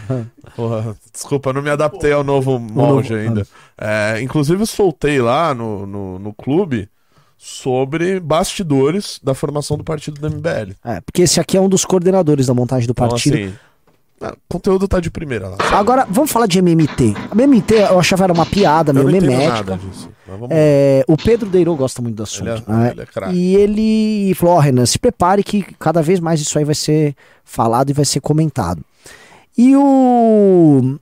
Porra, desculpa, não me adaptei ao novo molde ainda. É, inclusive, soltei lá no, no, no clube sobre bastidores da formação do partido do MBL. É, porque esse aqui é um dos coordenadores da montagem do então, partido. Então, assim, ah, conteúdo tá de primeira lá. Agora, vamos falar de MMT. A MMT eu achava era uma piada, meio memética. É, o Pedro Deirou gosta muito do assunto. Ele é, né? ele é e ele falou: Ó, oh, Renan, se prepare que cada vez mais isso aí vai ser falado e vai ser comentado. E o.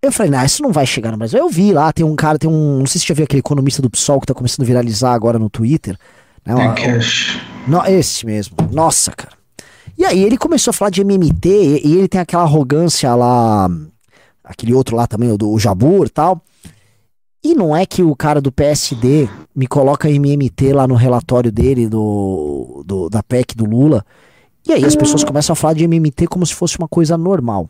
Eu falei, não, isso não vai chegar no Brasil. Eu vi lá, tem um cara, tem um. Não sei se você já viu aquele economista do PSOL que tá começando a viralizar agora no Twitter. Né? Tem cash. Não, esse mesmo. Nossa, cara. E aí ele começou a falar de MMT e ele tem aquela arrogância lá, aquele outro lá também, o do Jabur e tal. E não é que o cara do PSD me coloca MMT lá no relatório dele do, do da PEC do Lula. E aí as pessoas começam a falar de MMT como se fosse uma coisa normal.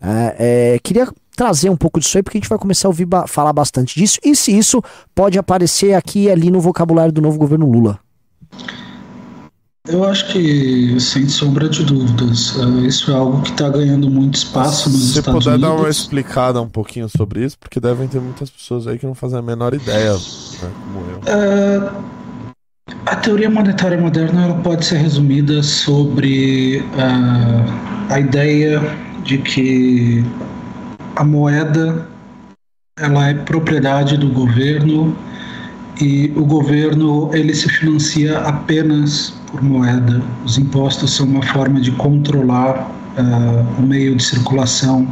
É, é, queria trazer um pouco disso aí, porque a gente vai começar a ouvir ba falar bastante disso, e se isso pode aparecer aqui e ali no vocabulário do novo governo Lula. Eu acho que, sem sombra de dúvidas, uh, isso é algo que está ganhando muito espaço nos Se Estados puder Unidos. dar uma explicada um pouquinho sobre isso, porque devem ter muitas pessoas aí que não fazem a menor ideia, né, como eu. Uh, a teoria monetária moderna ela pode ser resumida sobre uh, a ideia de que a moeda ela é propriedade do governo e o governo ele se financia apenas por moeda. Os impostos são uma forma de controlar uh, o meio de circulação,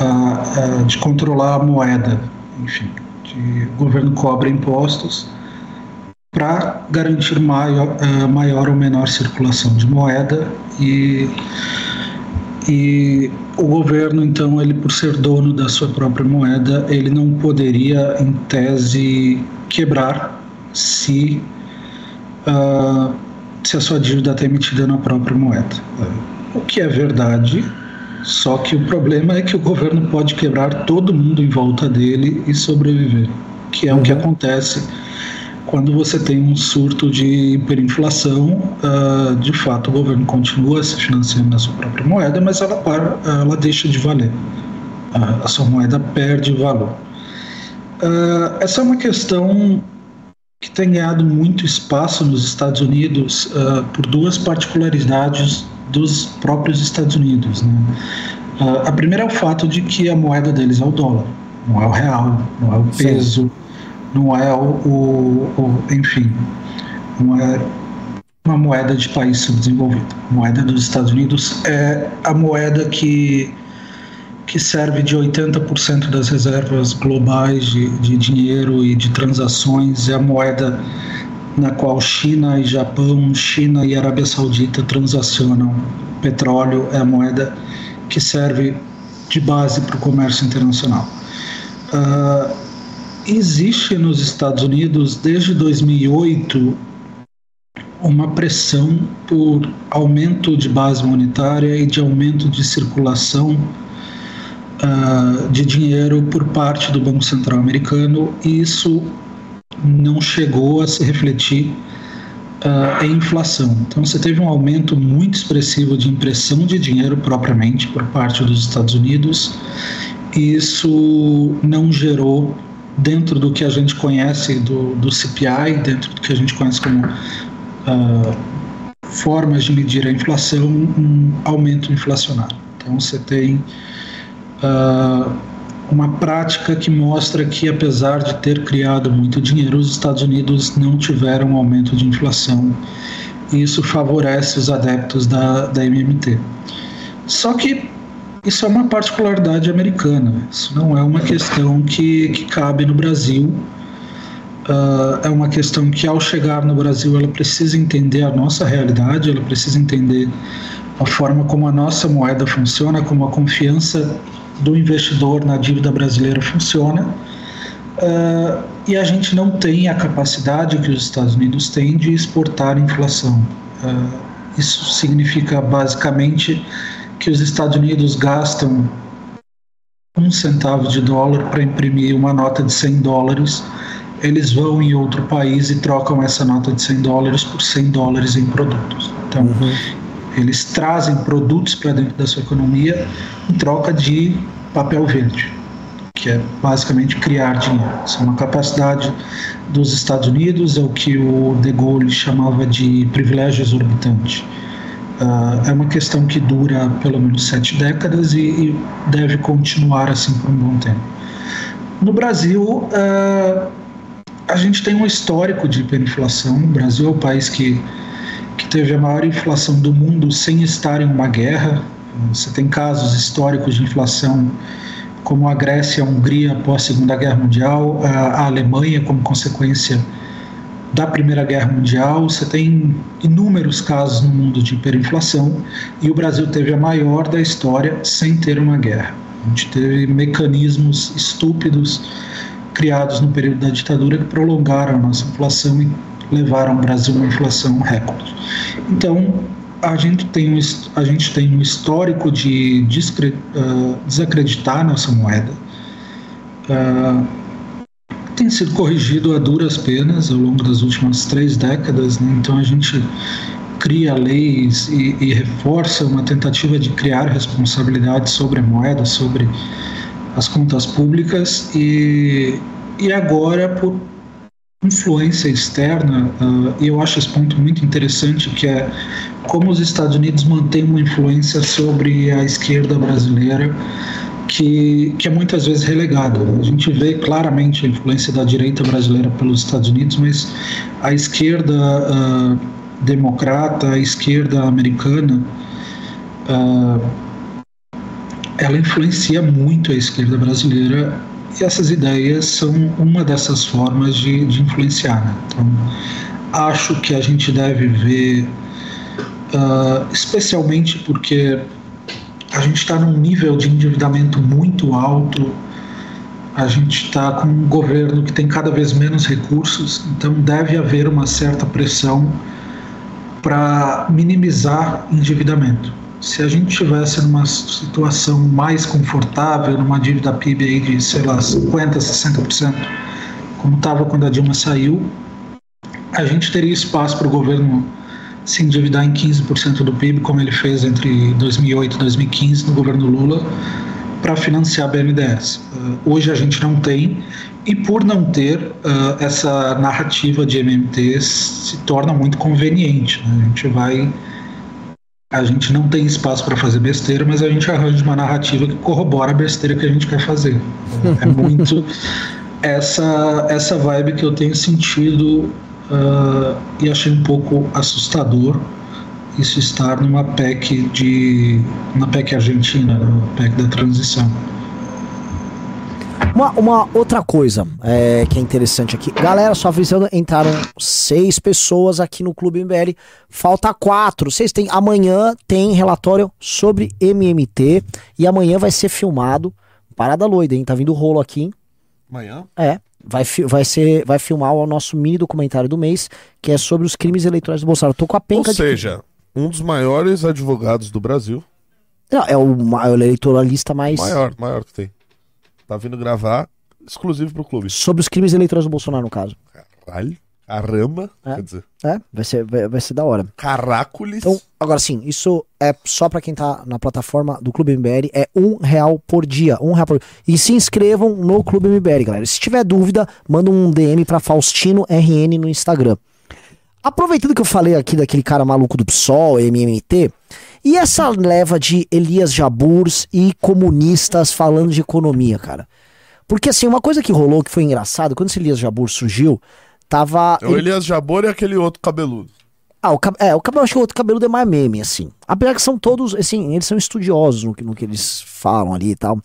uh, uh, de controlar a moeda. Enfim, de, o governo cobra impostos para garantir maior, maior ou menor circulação de moeda e e o governo então ele por ser dono da sua própria moeda ele não poderia em tese quebrar se uh, se a sua dívida está emitida na própria moeda o que é verdade só que o problema é que o governo pode quebrar todo mundo em volta dele e sobreviver que é uhum. o que acontece quando você tem um surto de hiperinflação, uh, de fato o governo continua se financiando na sua própria moeda, mas ela, para, ela deixa de valer. Uh, a sua moeda perde valor. Uh, essa é uma questão que tem ganhado muito espaço nos Estados Unidos por duas particularidades dos próprios Estados Unidos. Né? a primeira é o fato de que a moeda deles é o dólar, não é o real, não é o peso. Sim não é o, o, o, enfim, não é uma moeda de país subdesenvolvido. A moeda dos Estados Unidos é a moeda que, que serve de 80% das reservas globais de, de dinheiro e de transações, é a moeda na qual China e Japão, China e Arábia Saudita transacionam petróleo, é a moeda que serve de base para o comércio internacional. Uh, existe nos Estados Unidos desde 2008 uma pressão por aumento de base monetária e de aumento de circulação uh, de dinheiro por parte do Banco Central americano e isso não chegou a se refletir uh, em inflação. Então você teve um aumento muito expressivo de impressão de dinheiro propriamente por parte dos Estados Unidos e isso não gerou dentro do que a gente conhece do, do CPI, dentro do que a gente conhece como uh, formas de medir a inflação, um aumento inflacionário. Então você tem uh, uma prática que mostra que, apesar de ter criado muito dinheiro, os Estados Unidos não tiveram um aumento de inflação. E isso favorece os adeptos da, da MMT. Só que isso é uma particularidade americana, isso não é uma questão que, que cabe no Brasil. Uh, é uma questão que, ao chegar no Brasil, ela precisa entender a nossa realidade, ela precisa entender a forma como a nossa moeda funciona, como a confiança do investidor na dívida brasileira funciona. Uh, e a gente não tem a capacidade que os Estados Unidos têm de exportar inflação. Uh, isso significa basicamente que os Estados Unidos gastam um centavo de dólar para imprimir uma nota de 100 dólares, eles vão em outro país e trocam essa nota de 100 dólares por 100 dólares em produtos. Então, uhum. Eles trazem produtos para dentro da sua economia em troca de papel verde, que é basicamente criar dinheiro. Isso é uma capacidade dos Estados Unidos, é o que o De Gaulle chamava de privilégio exorbitante. Uh, é uma questão que dura pelo menos sete décadas e, e deve continuar assim por um bom tempo. No Brasil, uh, a gente tem um histórico de hiperinflação. O Brasil é o país que teve a maior inflação do mundo sem estar em uma guerra. Você tem casos históricos de inflação como a Grécia, a Hungria após a Segunda Guerra Mundial, a Alemanha como consequência da Primeira Guerra Mundial, você tem inúmeros casos no mundo de hiperinflação e o Brasil teve a maior da história sem ter uma guerra. A gente teve mecanismos estúpidos criados no período da ditadura que prolongaram a nossa inflação e levaram o Brasil a uma inflação recorde. Então, a gente tem um, a gente tem um histórico de uh, desacreditar nossa moeda. Uh, tem sido corrigido a duras penas ao longo das últimas três décadas, né? então a gente cria leis e, e, reforça uma tentativa de criar responsabilidade sobre a moeda, sobre as contas públicas e, e agora por influência externa, uh, e eu acho esse ponto muito interessante, que é como os Estados Unidos mantêm uma influência sobre a esquerda brasileira que, que é muitas vezes relegada. A gente vê claramente a influência da direita brasileira pelos Estados Unidos, mas a esquerda uh, democrata, a esquerda americana, uh, ela influencia muito a esquerda brasileira e essas ideias são uma dessas formas de, de influenciar. Né? Então, acho que a gente deve ver, uh, especialmente porque a gente está num nível de endividamento muito alto, a gente está com um governo que tem cada vez menos recursos, então deve haver uma certa pressão para minimizar endividamento se a gente tivesse numa situação mais confortável, numa dívida PIB aí de, sei lá, 50%, 60%, como estava quando a Dilma saiu, a gente teria espaço para o governo se endividar em 15% do PIB, como ele fez entre 2008 e 2015 no governo Lula, para financiar a BNDES. Uh, hoje a gente não tem, e por não ter, uh, essa narrativa de MMT se torna muito conveniente. Né? A gente vai a gente não tem espaço para fazer besteira, mas a gente arranja uma narrativa que corrobora a besteira que a gente quer fazer. É muito *laughs* essa essa vibe que eu tenho sentido uh, e achei um pouco assustador isso estar numa PEC de uma PEC argentina, né? uma PEC da transição. Uma, uma outra coisa é, que é interessante aqui. Galera, só avisando, entraram seis pessoas aqui no Clube MBL. Falta quatro. Vocês têm. Amanhã tem relatório sobre MMT. E amanhã vai ser filmado. Parada loida, hein? Tá vindo o rolo aqui. Hein? Amanhã? É. Vai, vai, ser, vai filmar o nosso mini documentário do mês, que é sobre os crimes eleitorais do Bolsonaro. tô com a penca Ou seja, de... um dos maiores advogados do Brasil. Não, é o, é o eleitoralista mais. Maior, maior que tem. Tá vindo gravar exclusivo pro clube. Sobre os crimes eleitorais do Bolsonaro, no caso. Caralho. Caramba. É, quer dizer. É, vai ser, vai, vai ser da hora. Caracoles. Então, agora sim, isso é só para quem tá na plataforma do Clube MBL, é um real por dia. Um real por E se inscrevam no Clube MBL, galera. Se tiver dúvida, manda um DM pra Faustino RN no Instagram. Aproveitando que eu falei aqui daquele cara maluco do PSOL, MMT, e essa leva de Elias Jaburs e comunistas falando de economia, cara? Porque assim, uma coisa que rolou que foi engraçado, quando esse Elias Jabur surgiu, tava. É o Elias Jabur e aquele outro cabeludo. Ah, o, é, o cabelo, acho que o outro cabeludo é mais meme, assim. Apesar que são todos, assim, eles são estudiosos no que, no que eles falam ali e tal.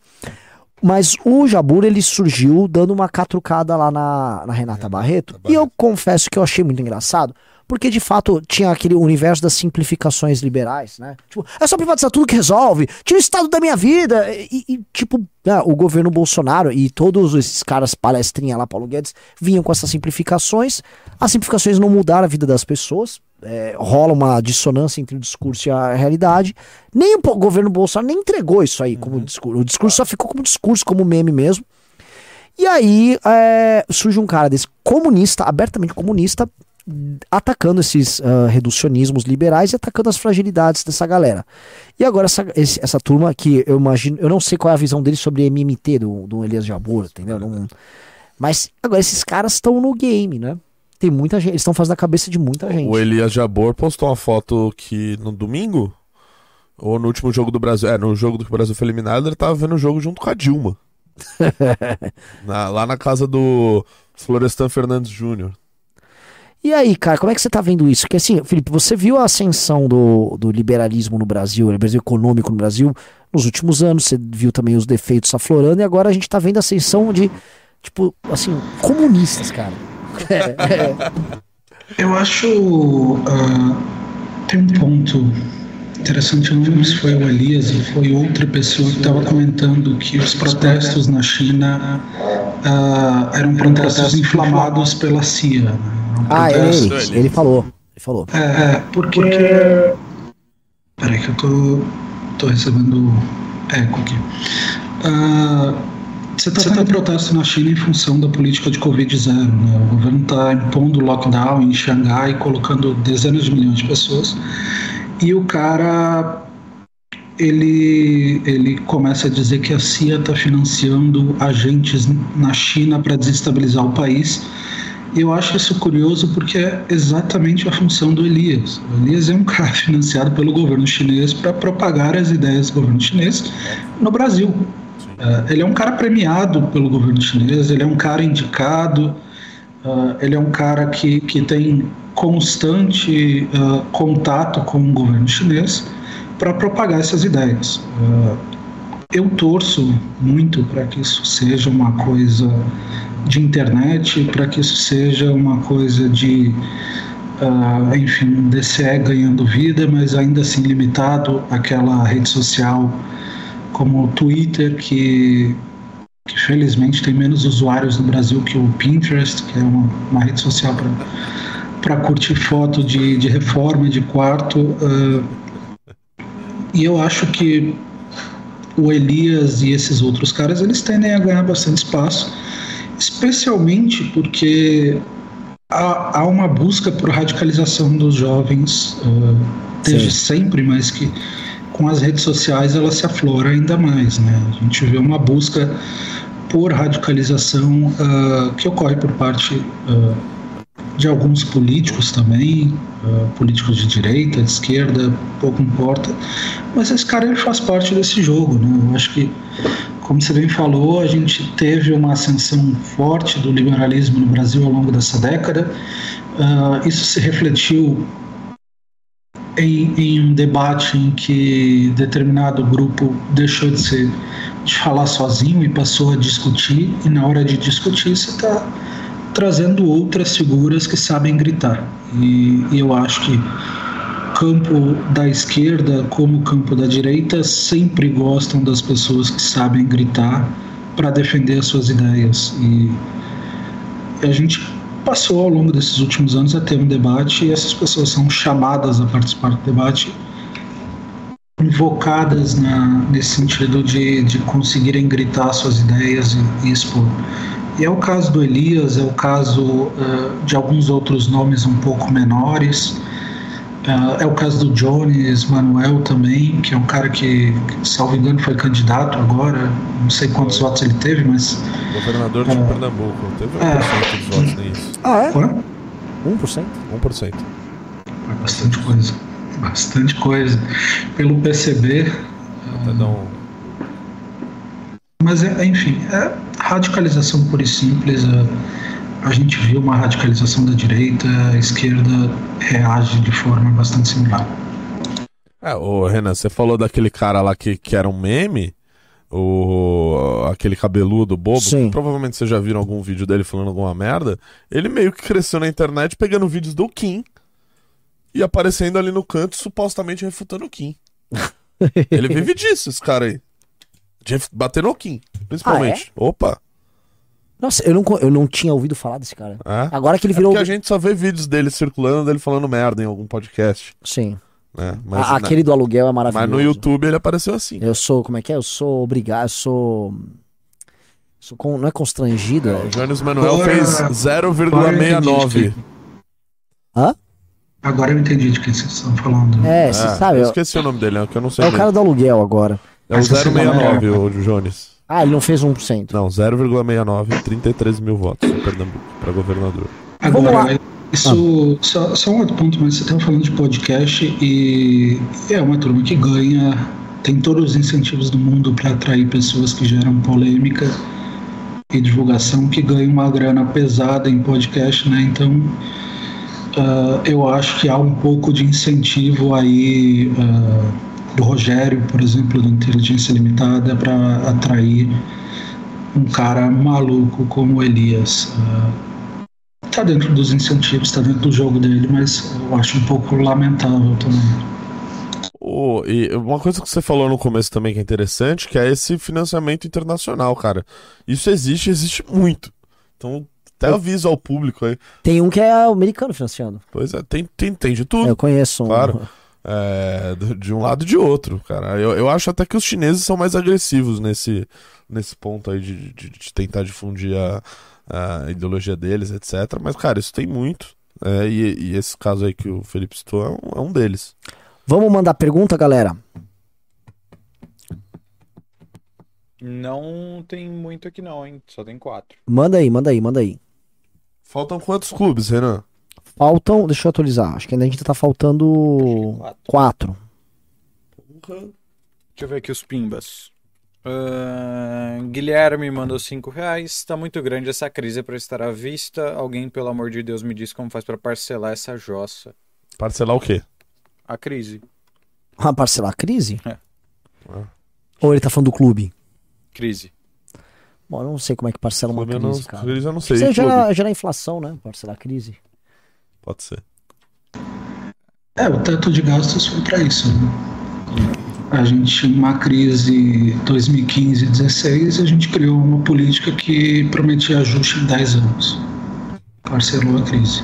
Mas o Jabur, ele surgiu dando uma catrucada lá na, na Renata Barreto. Barreto. E eu confesso que eu achei muito engraçado, porque de fato tinha aquele universo das simplificações liberais, né? Tipo, é só privatizar tudo que resolve, tira o estado da minha vida. E, e tipo, né, o governo Bolsonaro e todos esses caras palestrinha lá, Paulo Guedes, vinham com essas simplificações. As simplificações não mudaram a vida das pessoas. É, rola uma dissonância entre o discurso e a realidade. Nem o governo Bolsonaro nem entregou isso aí como uhum. discurso. O discurso só ficou como discurso, como meme mesmo. E aí é, surge um cara desse comunista, abertamente comunista, atacando esses uh, reducionismos liberais e atacando as fragilidades dessa galera. E agora essa, esse, essa turma que eu imagino, eu não sei qual é a visão deles sobre MMT do, do Elias Jabor, entendeu? Não, mas agora esses caras estão no game, né? Tem muita gente, eles estão fazendo a cabeça de muita gente. O Elias Jabor postou uma foto que no domingo ou no último jogo do Brasil, é, no jogo do que o Brasil foi eliminado, ele tava vendo o jogo junto com a Dilma. *laughs* na, lá na casa do Florestan Fernandes Júnior. E aí, cara, como é que você tá vendo isso? Porque assim, Felipe, você viu a ascensão do, do liberalismo no Brasil, o liberalismo econômico no Brasil nos últimos anos, você viu também os defeitos aflorando, e agora a gente tá vendo a ascensão de, tipo, assim, comunistas, cara. *laughs* Eu acho. Uh, tem um ponto interessante, eu não lembro se foi o Elias ou foi outra pessoa que estava comentando que os protestos na China uh, eram protestos inflamados pela CIA. Né? ah, é ele, ele falou. Ele falou. É, porque, Peraí que eu tô, tô recebendo eco aqui. Uh, você está tendo protesto na China em função da política de Covid-0. Né? O governo está impondo lockdown em Xangai, colocando dezenas de milhões de pessoas. E o cara ele, ele começa a dizer que a CIA está financiando agentes na China para desestabilizar o país. Eu acho isso curioso porque é exatamente a função do Elias. O Elias é um cara *laughs* financiado pelo governo chinês para propagar as ideias do governo chinês no Brasil. Uh, ele é um cara premiado pelo governo chinês, ele é um cara indicado, uh, ele é um cara que, que tem constante uh, contato com o governo chinês para propagar essas ideias. eu torço muito para que isso seja uma coisa de internet, para que isso seja uma coisa de, enfim, DCE ganhando vida, mas ainda assim limitado àquela rede social como o Twitter, que, que felizmente tem menos usuários no Brasil que o Pinterest, que é uma, uma rede social para curtir foto de, de reforma de quarto. Uh, e eu acho que o Elias e esses outros caras eles tendem a ganhar bastante espaço, especialmente porque há, há uma busca por radicalização dos jovens uh, desde Sim. sempre, mas que com as redes sociais ela se aflora ainda mais. Né? A gente vê uma busca por radicalização uh, que ocorre por parte uh, de alguns políticos também, uh, políticos de direita, de esquerda, pouco importa, mas esse cara ele faz parte desse jogo. Né? Eu acho que, como você bem falou, a gente teve uma ascensão forte do liberalismo no Brasil ao longo dessa década. isso se refletiu em, em, um debate em que determinado grupo deixou de ser de falar sozinho e passou a discutir e na hora de discutir você está trazendo outras figuras que sabem gritar. E, e eu acho que campo da esquerda como campo da direita sempre gostam das pessoas que sabem gritar para defender as suas ideias. E a gente passou ao longo desses últimos anos a ter um debate e essas pessoas são chamadas a participar do debate, invocadas na, nesse sentido de, de conseguirem gritar suas ideias e, e expor. E é o caso do Elias, é o caso uh, de alguns outros nomes um pouco menores. Uh, é o caso do Jones Manuel também, que é um cara que, salvo engano, foi candidato agora. Não sei quantos votos ele teve, mas. Governador de uh, Pernambuco. Teve 1% é, dos votos, nem isso. Ah, é? Quanto? 1%? 1%. É bastante coisa. Bastante coisa. Pelo PCB. Até uh, um... Mas, é, enfim, é radicalização pura e simples. É, a gente viu uma radicalização da direita, a esquerda reage de forma bastante similar. É, o Renan, você falou daquele cara lá que, que era um meme, o aquele cabeludo bobo, Sim. provavelmente vocês já viram algum vídeo dele falando alguma merda. Ele meio que cresceu na internet pegando vídeos do Kim e aparecendo ali no canto, supostamente refutando o Kim. *laughs* ele vive disso, esse cara aí. De bater no Kim, principalmente. Ah, é? Opa! Nossa, eu não, eu não tinha ouvido falar desse cara. É? Agora que ele virou. É porque a gente só vê vídeos dele circulando, dele falando merda em algum podcast. Sim. É, mas, a, aquele do aluguel é maravilhoso. Mas no YouTube ele apareceu assim. Eu sou, como é que é? Eu sou obrigado, eu sou. sou com, não é constrangido? É, o Jones Manuel fez 0,69. Hã? Agora eu entendi de quem vocês estão falando. É, você é, sabe. Eu esqueci eu... o nome dele, é que eu não sei. É o cara do aluguel agora. É o 069, o Jones. Ah, ele não fez 1%. Não, 0,69, 33 mil votos em Pernambuco para governador. Agora, isso, ah. só, só um outro ponto, mas você estava falando de podcast e é uma turma que ganha, tem todos os incentivos do mundo para atrair pessoas que geram polêmica e divulgação, que ganham uma grana pesada em podcast, né? Então, uh, eu acho que há um pouco de incentivo aí. Uh, do Rogério, por exemplo, da Inteligência Limitada, para atrair um cara maluco como o Elias. Está uh, dentro dos incentivos, está dentro do jogo dele, mas eu acho um pouco lamentável também. Oh, e uma coisa que você falou no começo também que é interessante, que é esse financiamento internacional, cara. Isso existe, existe muito. Então, até aviso ao público aí. Tem um que é americano financiando. Pois é, tem, tem, tem de tudo. Eu conheço um. Claro. É, de um lado e de outro, cara. Eu, eu acho até que os chineses são mais agressivos nesse, nesse ponto aí de, de, de tentar difundir a, a, ideologia deles, etc. Mas, cara, isso tem muito. É, e, e, esse caso aí que o Felipe citou é um, é um deles. Vamos mandar pergunta, galera? Não tem muito aqui não, hein? Só tem quatro. Manda aí, manda aí, manda aí. Faltam quantos clubes, Renan? Faltam, deixa eu atualizar. Acho que ainda a gente tá faltando quatro. Deixa eu ver aqui os pimbas. Uh, Guilherme mandou 5 reais. Tá muito grande essa crise para estar à vista. Alguém, pelo amor de Deus, me diz como faz para parcelar essa jossa. Parcelar o quê? A crise. Ah, parcelar a crise? É. Ah. Ou ele tá falando do clube? Crise. Bom, eu não sei como é que parcela uma crise, não, cara. Crise eu não sei. Você gera, gera inflação, né? Parcelar a crise. Pode ser. É, o teto de gastos foi para isso. Né? A gente tinha uma crise 2015 16 a gente criou uma política que prometia ajuste em 10 anos. Parcelou a crise.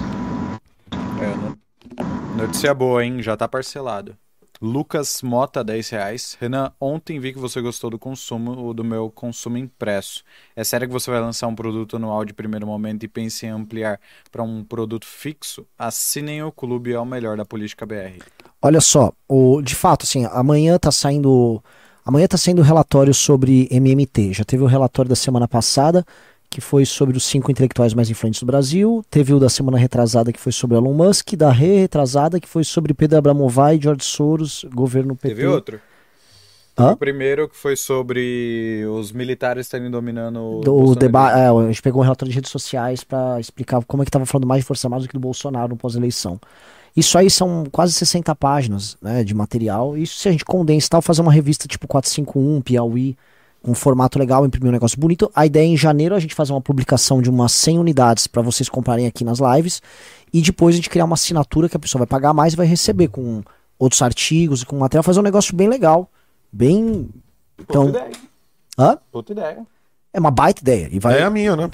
É, notícia boa, hein? Já tá parcelado. Lucas Mota, 10 reais. Renan, ontem vi que você gostou do consumo, do meu consumo impresso. É sério que você vai lançar um produto anual de primeiro momento e pense em ampliar para um produto fixo? Assinem o clube, é o melhor da política BR. Olha só, o, de fato, assim, amanhã tá saindo. Amanhã tá saindo o relatório sobre MMT. Já teve o relatório da semana passada que foi sobre os cinco intelectuais mais influentes do Brasil. Teve o da semana retrasada, que foi sobre Elon Musk. Da re-retrasada, que foi sobre Pedro Abramovay, George Soros, governo PT. Teve outro? Hã? O primeiro que foi sobre os militares estarem dominando o debate. É, a gente pegou um relatório de redes sociais para explicar como é que estava falando mais de Força Armada do que do Bolsonaro no pós-eleição. Isso aí são quase 60 páginas né, de material. Isso se a gente condensar, fazer uma revista tipo 451, Piauí, um formato legal, imprimir um negócio bonito. A ideia é em janeiro a gente fazer uma publicação de umas 100 unidades para vocês comprarem aqui nas lives e depois a gente criar uma assinatura que a pessoa vai pagar mais e vai receber com outros artigos e com material, fazer um negócio bem legal, bem então Outra ideia. Hã? Outra ideia. É uma baita ideia e vai É a minha, né?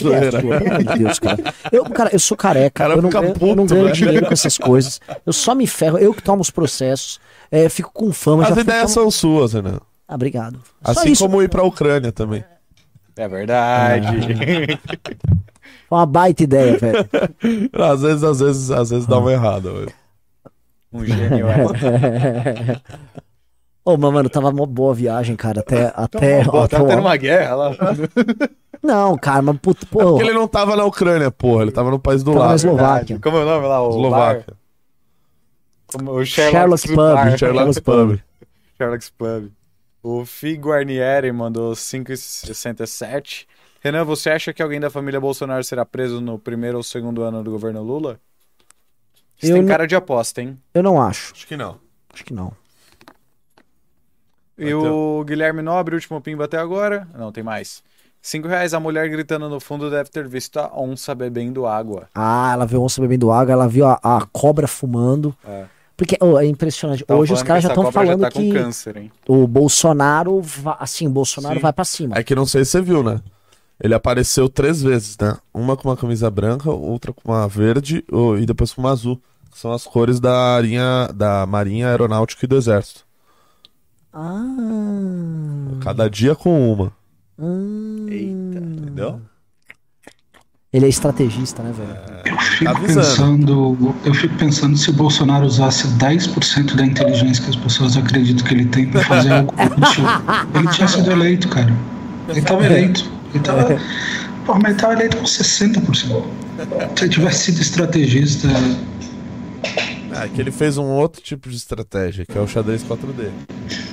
É, Deus, cara. Eu, cara, eu sou careca, cara eu não, ganho, puto, eu não ganho dinheiro com essas coisas. Eu só me ferro, eu que tomo os processos, é, fico com fama. As ideias são suas, Renan. Ah, obrigado. Assim como ir pra Ucrânia também. É verdade. *laughs* Uma baita ideia, velho. *laughs* às vezes, às vezes, às vezes dá uma errada, velho. Um gênio, é. *laughs* Ô, mas, mano, tava uma boa viagem, cara. Até. até tá tendo uma guerra lá. Não, cara, mas puto, pô. É porque ele não tava na Ucrânia, porra. Ele tava no país do tava lado. na Eslováquia. Como é o nome lá? O Eslováquia. Como o Sherlock, Sherlock Pub. Sherlock Pub. Sherlock Pub. O Fi Guarnieri mandou 5,67. Renan, você acha que alguém da família Bolsonaro será preso no primeiro ou segundo ano do governo Lula? Isso Eu tem não- cara de aposta, hein? Eu não acho. Acho que não. Acho que não. E o Guilherme Nobre, último pimba até agora. Não, tem mais. Cinco reais, a mulher gritando no fundo deve ter visto a onça bebendo água. Ah, ela viu onça bebendo água, ela viu a, a cobra fumando. É. Porque oh, é impressionante. Tava Hoje os caras que já estão falando já tá que com câncer, hein? o Bolsonaro, va- assim, o Bolsonaro Sim. vai pra cima. É que não sei se você viu, né? Ele apareceu três vezes, né? Uma com uma camisa branca, outra com uma verde e depois com uma azul. Que são as cores da, arinha, da Marinha Aeronáutica e do Exército. Ah. Cada dia com uma. hum. Eita. Entendeu? Ele é estrategista, né, velho? Eu fico Tá pensando, eu fico pensando se o Bolsonaro usasse 10% da inteligência que as pessoas acreditam que ele tem pra fazer algo útil, ele tinha sido eleito, cara. Ele tava eleito. Ele tava, porra, mas ele tava eleito com 60%. Se ele tivesse sido estrategista, É que ele fez um outro tipo de estratégia, que é o xadrez 4D.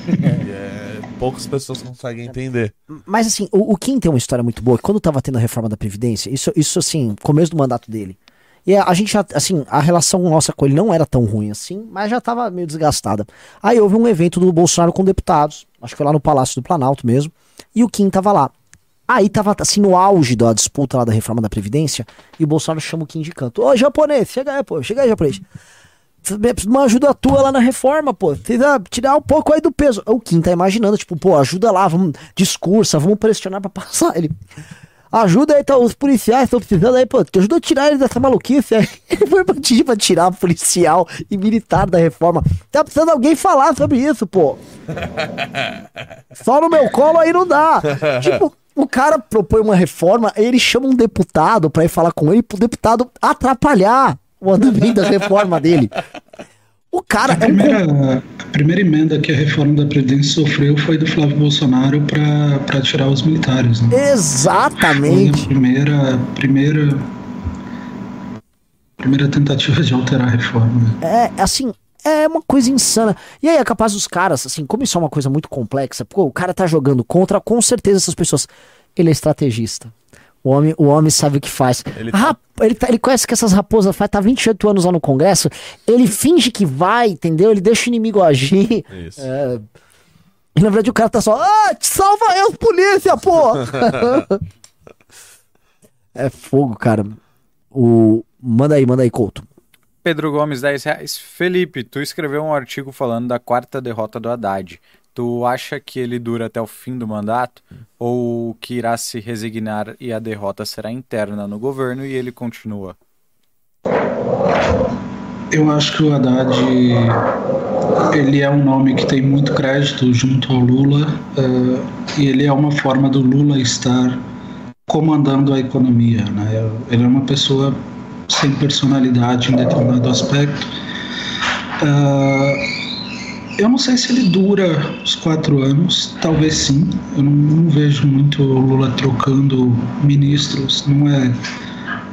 *laughs* e é, poucas pessoas conseguem entender. Mas assim, o, o Kim tem uma história muito boa. Quando tava tendo a reforma da Previdência, isso, isso assim, começo do mandato dele. E a, a gente já, assim, a relação nossa com ele não era tão ruim assim, mas já tava meio desgastada. Aí houve um evento do Bolsonaro com deputados, acho que foi lá no Palácio do Planalto mesmo, e o Kim tava lá. Aí tava assim no auge da disputa lá da reforma da Previdência, e o Bolsonaro chama o Kim de canto. Ô, japonês, chega aí, pô, chega aí, japonês. Preciso de uma ajuda tua lá na reforma, pô. Precisa tirar um pouco aí do peso. O Kim tá imaginando, tipo, pô, ajuda lá, vamos, discursa, vamos pressionar pra passar ele. Ajuda aí, tá, os policiais estão precisando aí, pô, te ajuda a tirar eles dessa maluquice aí. *laughs* Ele foi pedir pra tirar policial e militar da reforma. Tá precisando alguém falar sobre isso, pô. Só no meu colo aí não dá. Tipo, o cara propõe uma reforma, ele chama um deputado pra ir falar com ele, pro deputado atrapalhar o andamento da reforma dele. O cara A é um. primeira, a primeira emenda que a reforma da Previdência sofreu foi do Flávio Bolsonaro para tirar os militares. Né? Foi a Exatamente. primeira, primeira, primeira tentativa de alterar a reforma. né? É, assim, é uma coisa insana. E aí é capaz dos caras, assim, como isso é uma coisa muito complexa, pô, o cara tá jogando contra, com certeza essas pessoas. Ele é estrategista. O homem, o homem sabe o que faz. Ele Ele, tá- ele, tá- ele conhece que essas raposas faz, tá 28 anos lá no Congresso. Ele finge que vai, entendeu? Ele deixa o inimigo agir. Isso. É, e na verdade o cara tá só, ah, te salva eu, polícia, pô! *laughs* é fogo, cara. O... Manda aí, manda aí, Couto. Pedro Gomes, 10 reais. Felipe, tu escreveu um artigo falando da quarta derrota do Haddad. Tu acha que ele dura até o fim do mandato? Ou que irá se resignar e a derrota será interna no governo e ele continua? Eu acho que o Haddad ele é um nome que tem muito crédito junto ao Lula eh, e ele é uma forma do Lula estar comandando a economia. Né? Ele é uma pessoa sem personalidade em determinado aspecto. Eh, eu não sei se ele dura os quatro anos, talvez sim. Eu não, não vejo muito o Lula trocando ministros. Não é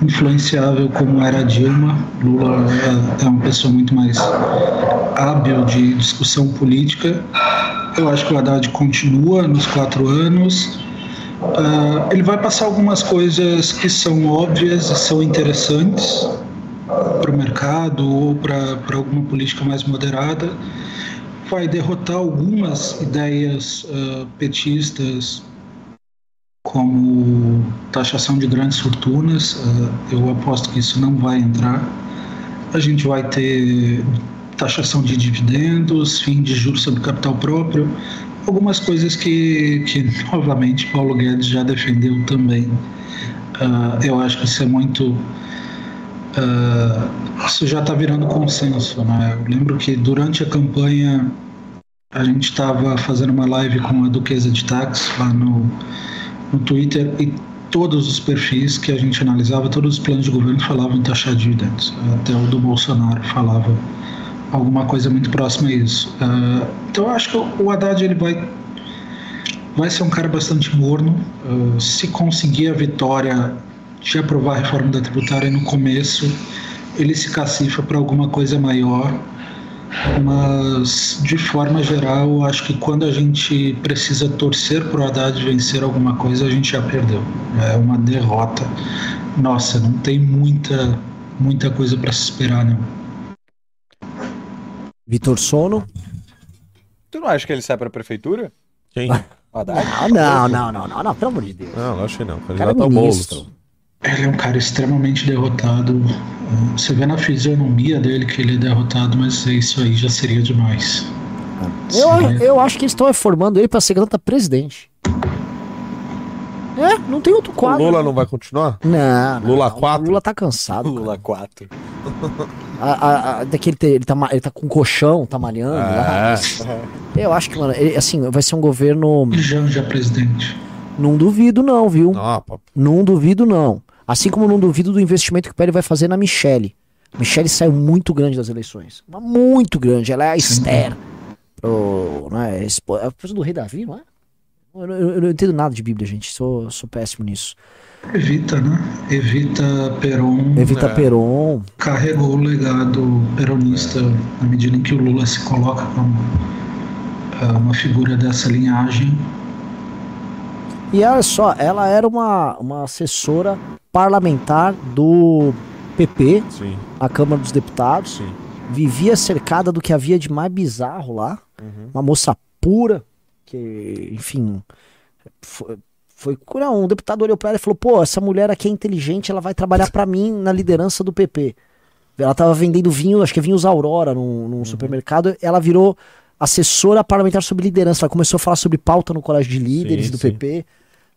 influenciável como era Dilma. Lula é, é uma pessoa muito mais hábil de discussão política. Eu acho que o Haddad continua nos quatro anos. Ah, ele vai passar algumas coisas que são óbvias e são interessantes para o mercado ou para alguma política mais moderada. Vai derrotar algumas ideias ah, petistas como taxação de grandes fortunas. eh, Eu aposto que isso não vai entrar. A gente vai ter taxação de dividendos, fim de juros sobre capital próprio, algumas coisas que, que *laughs* novamente, Paulo Guedes já defendeu também. Ah, eu acho que isso é muito. Ah, isso já está virando consenso. Né? Eu lembro que durante a campanha a gente estava fazendo uma live com a Duquesa de Táxi lá no, no Twitter e todos os perfis que a gente analisava, todos os planos de governo falavam em taxar dividendos. Até o do Bolsonaro falava alguma coisa muito próxima a isso. Ah, então eu acho que o Haddad ele vai, vai ser um cara bastante morno. Ah, se conseguir a vitória de aprovar a reforma da tributária no começo, ele se cacifa para alguma coisa maior. Mas, de forma geral, eu acho que quando a gente precisa torcer para o Haddad vencer alguma coisa, a gente já perdeu. É uma derrota. Nossa, não tem muita, muita coisa para se esperar, não. Vitor Sono. Tu não acha que ele sai pra prefeitura? Quem? *laughs* Haddad? Não, não, não, não, não, não, pelo amor de Deus. Não, acho que não. O cara é Candidato ao. Boulos. Ele é um cara extremamente derrotado. Você vê na fisionomia dele que ele é derrotado, mas isso aí já seria demais. Eu, eu acho que eles estão reformando ele pra ser candidato a presidente. É, não tem outro O quadro. Lula não vai continuar? Não, não, Lula não, 4? O Lula tá cansado. cara. Lula 4. A, a, a, daquele te- ele, tá, ele tá com colchão, tá malhando. É. Eu acho que, mano, ele, assim, vai ser um governo. E Janja presidente. Não duvido, não, viu? Não. Não duvido, não. Assim como não duvido do investimento que o Pérez vai fazer na Michelle. Michelle saiu muito grande das eleições. Muito grande. Ela é a Esther. Pro, não é, espo- é a esposa do rei Davi, não é? Eu, eu- eu não entendo nada de Bíblia, gente. Sou, sou péssimo nisso. Evita, né? Evita Peron Evita É. Peron. carregou o legado peronista na medida em que o Lula se coloca como uh, uma figura dessa linhagem. E olha só, ela era uma, uma assessora parlamentar do PP, Sim, na Câmara dos Deputados. sim. Vivia cercada do que havia de mais bizarro lá. Uhum. Uma moça pura, que, enfim, foi, foi não, um deputado olhou pra ela e falou: pô, essa mulher aqui é inteligente, ela vai trabalhar pra mim na liderança do PP. Ela tava vendendo vinho, acho que é vinhos Aurora num, Uhum. num supermercado. Ela virou assessora parlamentar sobre liderança. Ela começou a falar sobre pauta no colégio de líderes Sim, do sim. PP.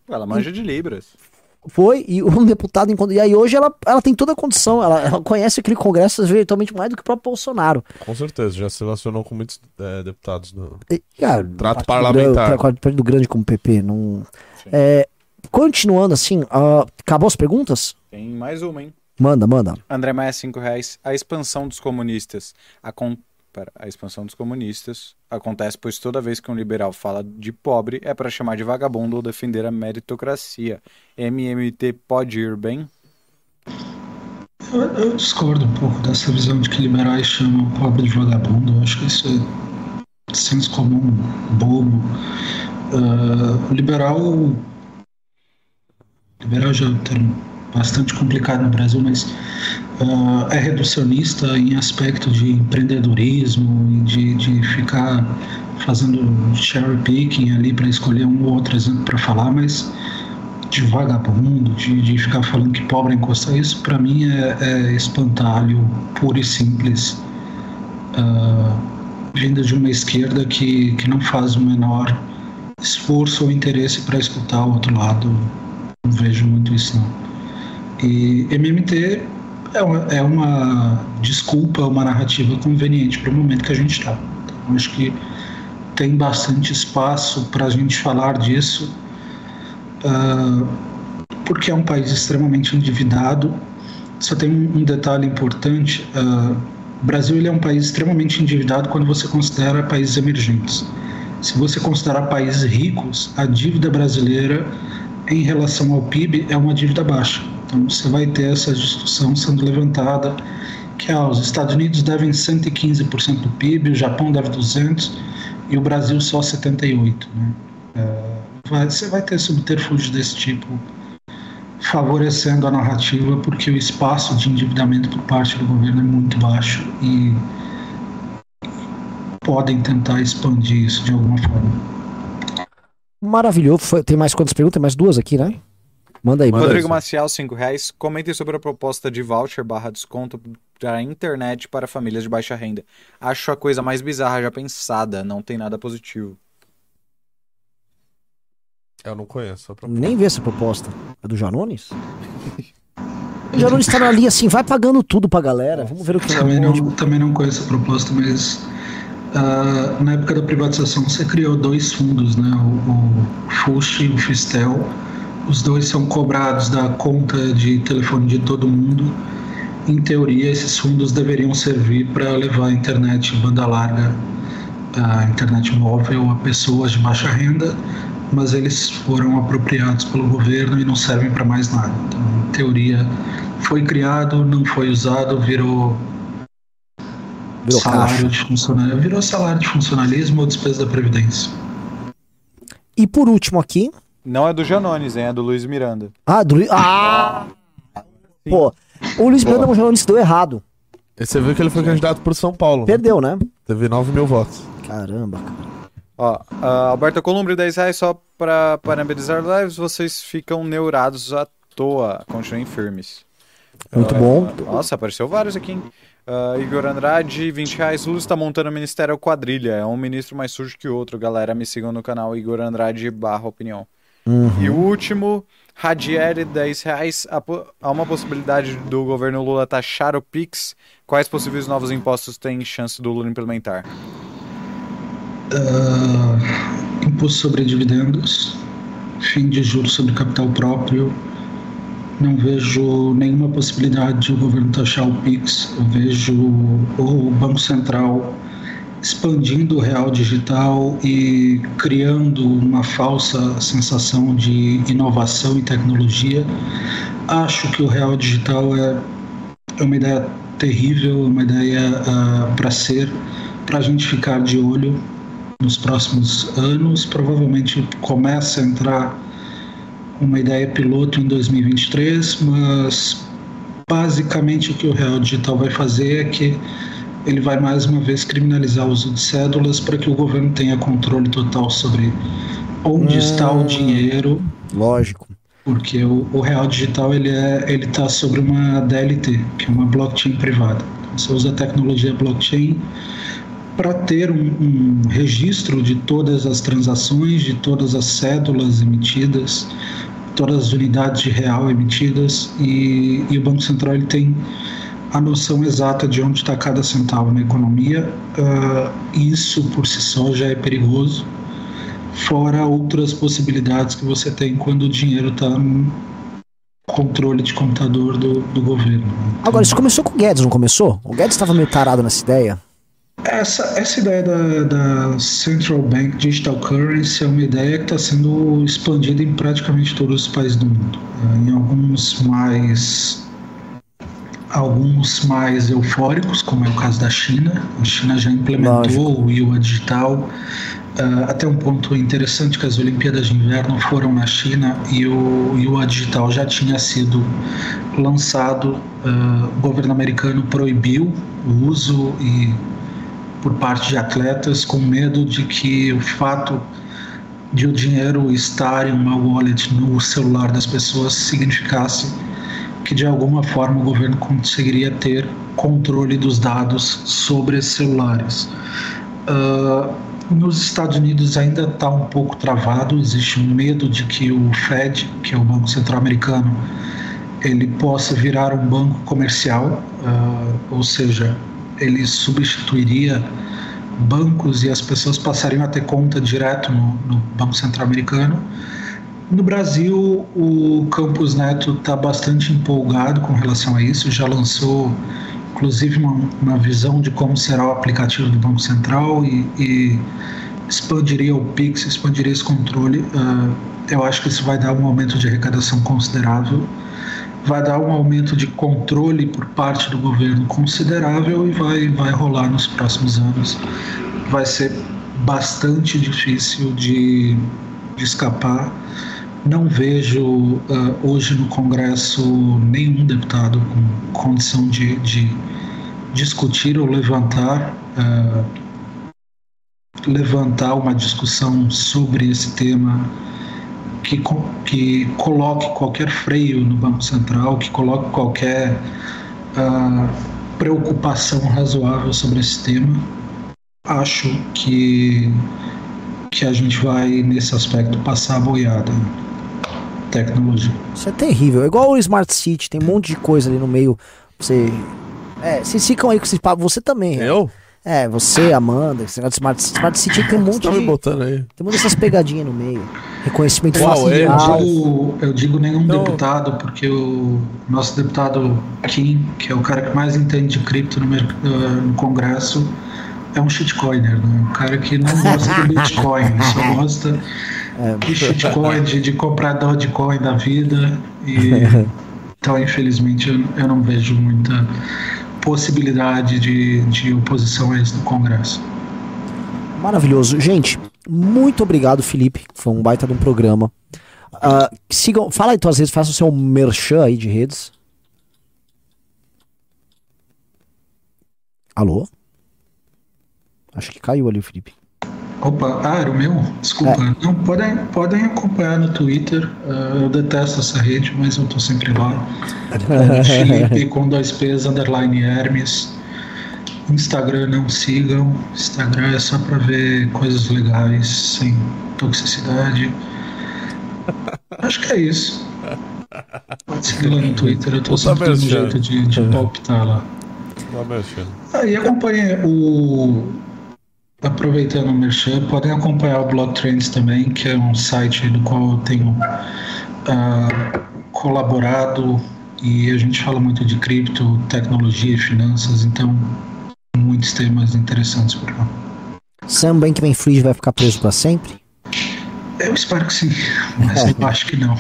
Ela manja de Libras. Foi, e um *laughs* deputado. E aí hoje ela, ela tem toda a condição, ela, ela conhece aquele congresso virtualmente mais do que o próprio Bolsonaro. Com certeza, já se relacionou com muitos é, deputados. Do... E, cara, Trato partido parlamentar. Partido grande como PP. Não... É, continuando assim, ah, acabou as perguntas? Tem mais uma, hein? Manda, manda. André Maia, 5 reais. A expansão dos comunistas. acon- Pera, a expansão dos comunistas acontece pois toda vez que um liberal fala de pobre é para chamar de vagabundo ou defender a meritocracia. MMT pode ir bem? Eu, eu discordo um pouco dessa visão de que liberais chamam pobre de vagabundo. Eu acho que isso é senso comum, bobo. O liberal. Liberal já é um termo bastante complicado no Brasil, mas ah, é reducionista em aspecto de empreendedorismo de, de ficar fazendo cherry picking ali para escolher um ou outro exemplo para falar, mas de vagabundo, de, de ficar falando que pobre encostar, isso para mim é, é espantalho puro e simples, ah, vinda de uma esquerda que, que não faz o menor esforço ou interesse para escutar o outro lado. Não vejo muito isso não. E MMT é uma, é uma desculpa, uma narrativa conveniente para o momento que a gente está. Então, acho que tem bastante espaço para a gente falar disso, ah, porque é um país extremamente endividado. Só tem um, detalhe importante: ah, o Brasil ele é um país extremamente endividado quando você considera países emergentes. Se você considerar países ricos, a dívida brasileira em relação ao PIB é uma dívida baixa. Então você vai ter essa discussão sendo levantada que ah, os Estados Unidos devem 115% do PIB, o Japão deve 200 e o Brasil só 78. Né? É, vai- você vai ter subterfúgio desse tipo favorecendo a narrativa porque o espaço de endividamento por parte do governo é muito baixo e podem tentar expandir isso de alguma forma. Maravilhoso. Tem mais quantas perguntas? Tem mais duas aqui, né? Manda aí. manda. Rodrigo Maciel, 5 reais. Comentem sobre a proposta de voucher barra desconto para a internet para famílias de baixa renda. Acho a coisa mais bizarra já pensada. Não tem nada positivo. Eu não conheço. Só pra... Nem vi essa proposta. É do Janones? o Janones tá ali assim, vai pagando tudo pra galera. Vamos ver o que Também não, também não conheço a proposta, mas ah, na época da privatização você criou dois fundos, né? O, o FUSH e o FISTEL. Os dois são cobrados da conta de telefone de todo mundo. Em teoria, esses fundos deveriam servir para levar a internet banda larga, a internet móvel a pessoas de baixa renda, mas eles foram apropriados pelo governo e não servem para mais nada. Então, em teoria, foi criado, não foi usado, virou Virou salário caixa. de funcionário, virou salário de funcionalismo ou despesa da previdência. E por último aqui. Não é do Janones, hein? É do Luiz Miranda. Ah, do Luiz. Ah! Pô, o Luiz Miranda Janones deu errado. E você viu que ele foi candidato por São Paulo. né? Perdeu, né? Teve 9 mil votos. Caramba, cara. Ó, a Alberta Columbre, 10 reais só para parabenizar lives. Vocês ficam neurados à toa. Continuem firmes. Muito bom. Nossa, apareceu vários aqui, hein? Ah, Igor Andrade, 20 reais. Lula está montando o Ministério Quadrilha. É um ministro mais sujo que o outro. Galera, me sigam no canal Igor Andrade barra opinião. E o último, Radieri, 10 reais. Há uma possibilidade do governo Lula taxar o Pix. Quais possíveis novos impostos tem chance do Lula implementar? Ah, imposto sobre dividendos, fim de juros sobre capital próprio. Não vejo nenhuma possibilidade de o governo taxar o PIX. Eu vejo o Banco Central expandindo o real digital e criando uma falsa sensação de inovação e tecnologia. Acho que o real digital é, é uma ideia terrível, uma ideia para ser, para a gente ficar de olho nos próximos anos. Provavelmente começa a entrar uma ideia piloto em 2023, mas basicamente o que o Real Digital vai fazer é que ele vai mais uma vez criminalizar o uso de cédulas para que o governo tenha controle total sobre onde está o dinheiro, Lógico. porque o, o Real Digital ele é ele está sobre uma DLT, que é uma blockchain privada. Então, você usa a tecnologia blockchain para ter um, um registro de todas as transações, de todas as cédulas emitidas, todas as unidades de real emitidas e, e o Banco Central ele tem a noção exata de onde está cada centavo na economia. Uh, isso por si só já é perigoso, fora outras possibilidades que você tem quando o dinheiro está no controle de computador do, do governo. Então, Agora, isso começou com o Guedes, não começou? O Guedes estava meio tarado nessa ideia. Essa, essa ideia da, da Central Bank Digital Currency é uma ideia que está sendo expandida em praticamente todos os países do mundo. Em alguns mais alguns mais eufóricos, como é o caso da China. A China já implementou Lógico. o Yuan digital. Uh, até um ponto interessante que as Olimpíadas de Inverno foram na China e o Yuan digital já tinha sido lançado. Uh, o governo americano proibiu o uso e por parte de atletas com medo de que o fato de o dinheiro estar em uma wallet no celular das pessoas significasse que de alguma forma o governo conseguiria ter controle dos dados sobre esses celulares. Uh, nos Estados Unidos ainda está um pouco travado, existe um medo de que o Fed, que é o Banco Central Americano, ele possa virar um banco comercial, uh, ou seja, ele substituiria bancos e as pessoas passariam a ter conta direto no, no Banco Central Americano no Brasil, o Campus Neto está bastante empolgado com relação a isso, já lançou inclusive uma, uma visão de como será o aplicativo do Banco Central e, e expandiria o Pix, expandiria esse controle. Uh, eu acho que isso vai dar um aumento de arrecadação considerável, vai dar um aumento de controle por parte do governo considerável e vai, vai rolar nos próximos anos. Vai ser bastante difícil de, de escapar não vejo uh, hoje no Congresso nenhum deputado com condição de, de discutir ou levantar uh, levantar uma discussão sobre esse tema que, que coloque qualquer freio no Banco Central, que coloque qualquer uh, preocupação razoável sobre esse tema. Acho que, que a gente vai, nesse aspecto, passar a boiada tecnologia. Isso é terrível. É igual o Smart City, tem um monte de coisa ali no meio. Você. É, vocês ficam aí com esses papos. Você também. Né? Eu? É, você, Amanda, esse negócio de Smart, Smart City tem um monte tá de. Me botando aí. Tem muitas dessas pegadinhas no meio. Reconhecimento facial. Eu digo, eu digo nenhum Não. deputado, porque o nosso deputado Kim, que é o cara que mais entende de cripto no, no Congresso, é um shitcoiner, né? Um cara que não gosta de *laughs* Bitcoin, só gosta é, de shitcoin, de, de comprador de coin da vida. E, *laughs* então, infelizmente, eu, eu não vejo muita possibilidade de, de oposição a isso no Congresso. Maravilhoso. Gente, muito obrigado, Felipe. Foi um baita de um programa. Uh, sigam, fala aí tuas redes, faça o seu merchan aí de redes. Alô? Acho que caiu ali o Felipe. Opa, ah, era o meu? Desculpa. É. Não, podem, podem acompanhar no Twitter. Uh, eu detesto essa rede, mas eu tô sempre lá. *laughs* Felipe com dois P's, underline Hermes. Instagram não sigam. Instagram é só pra ver coisas legais, sem toxicidade. Acho que é isso. Pode seguir lá no Twitter, eu tô sempre dando jeito de, de palpitar lá. Ah, e acompanhe o aproveitando o Merchan, podem acompanhar o Block Trends também, que é um site do qual eu tenho uh, colaborado e a gente fala muito de cripto, tecnologia e finanças, então muitos temas interessantes por lá. Sam Bankman-Fried vai ficar preso para sempre? Eu espero que sim, mas eu *laughs* acho que não.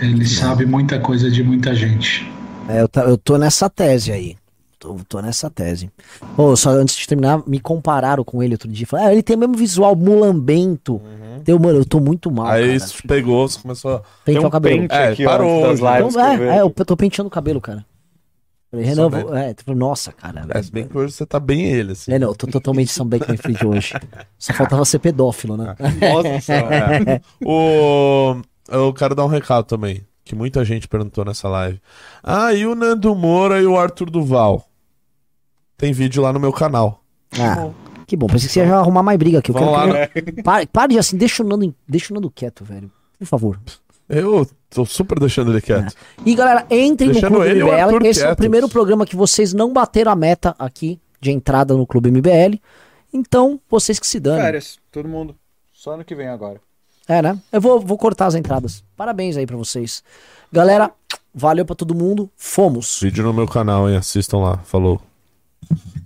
Ele sabe muita coisa de muita gente. É, eu, eu tô nessa tese aí. Tô, tô nessa tese. Oh, só antes de terminar, me compararam com ele outro dia. Falaram, ah, ele tem o mesmo visual mulambento. Uhum. Eu, mano, eu tô muito mal. Aí isso pegou, você começou a. Pentear o cabelo. Pente é, aqui, parou. Das lives então, é, é, eu tô penteando o cabelo, cara. Falei, Renan, vou, é, tipo, nossa, cara. É, bem que hoje você tá bem ele, assim. É, não, eu tô totalmente Sam Bankman-Fried hoje. Só faltava ser pedófilo, né? Nossa, *laughs* é. o... Eu quero dar um recado também, que muita gente perguntou nessa live. Ah, e o Nando Moura e o Arthur Duval? Tem vídeo lá no meu canal. Ah, que bom. Pensei que você ia arrumar mais briga aqui. Eu quero lá, que... né? pare, pare de assim, deixa o, Nando, deixa o Nando quieto, velho. Por favor. Eu tô super deixando ele quieto. E galera, entrem Deixando no Clube ele MBL. Esse é o primeiro programa que vocês não bateram a meta aqui de entrada no Clube MBL. Então, vocês que se danem. Férias, todo mundo. Só ano que vem agora. É, né? Eu vou, vou cortar as entradas. Parabéns aí pra vocês. Galera, valeu pra todo mundo. Fomos. Vídeo no meu canal, hein? Assistam lá. Falou. Thank you.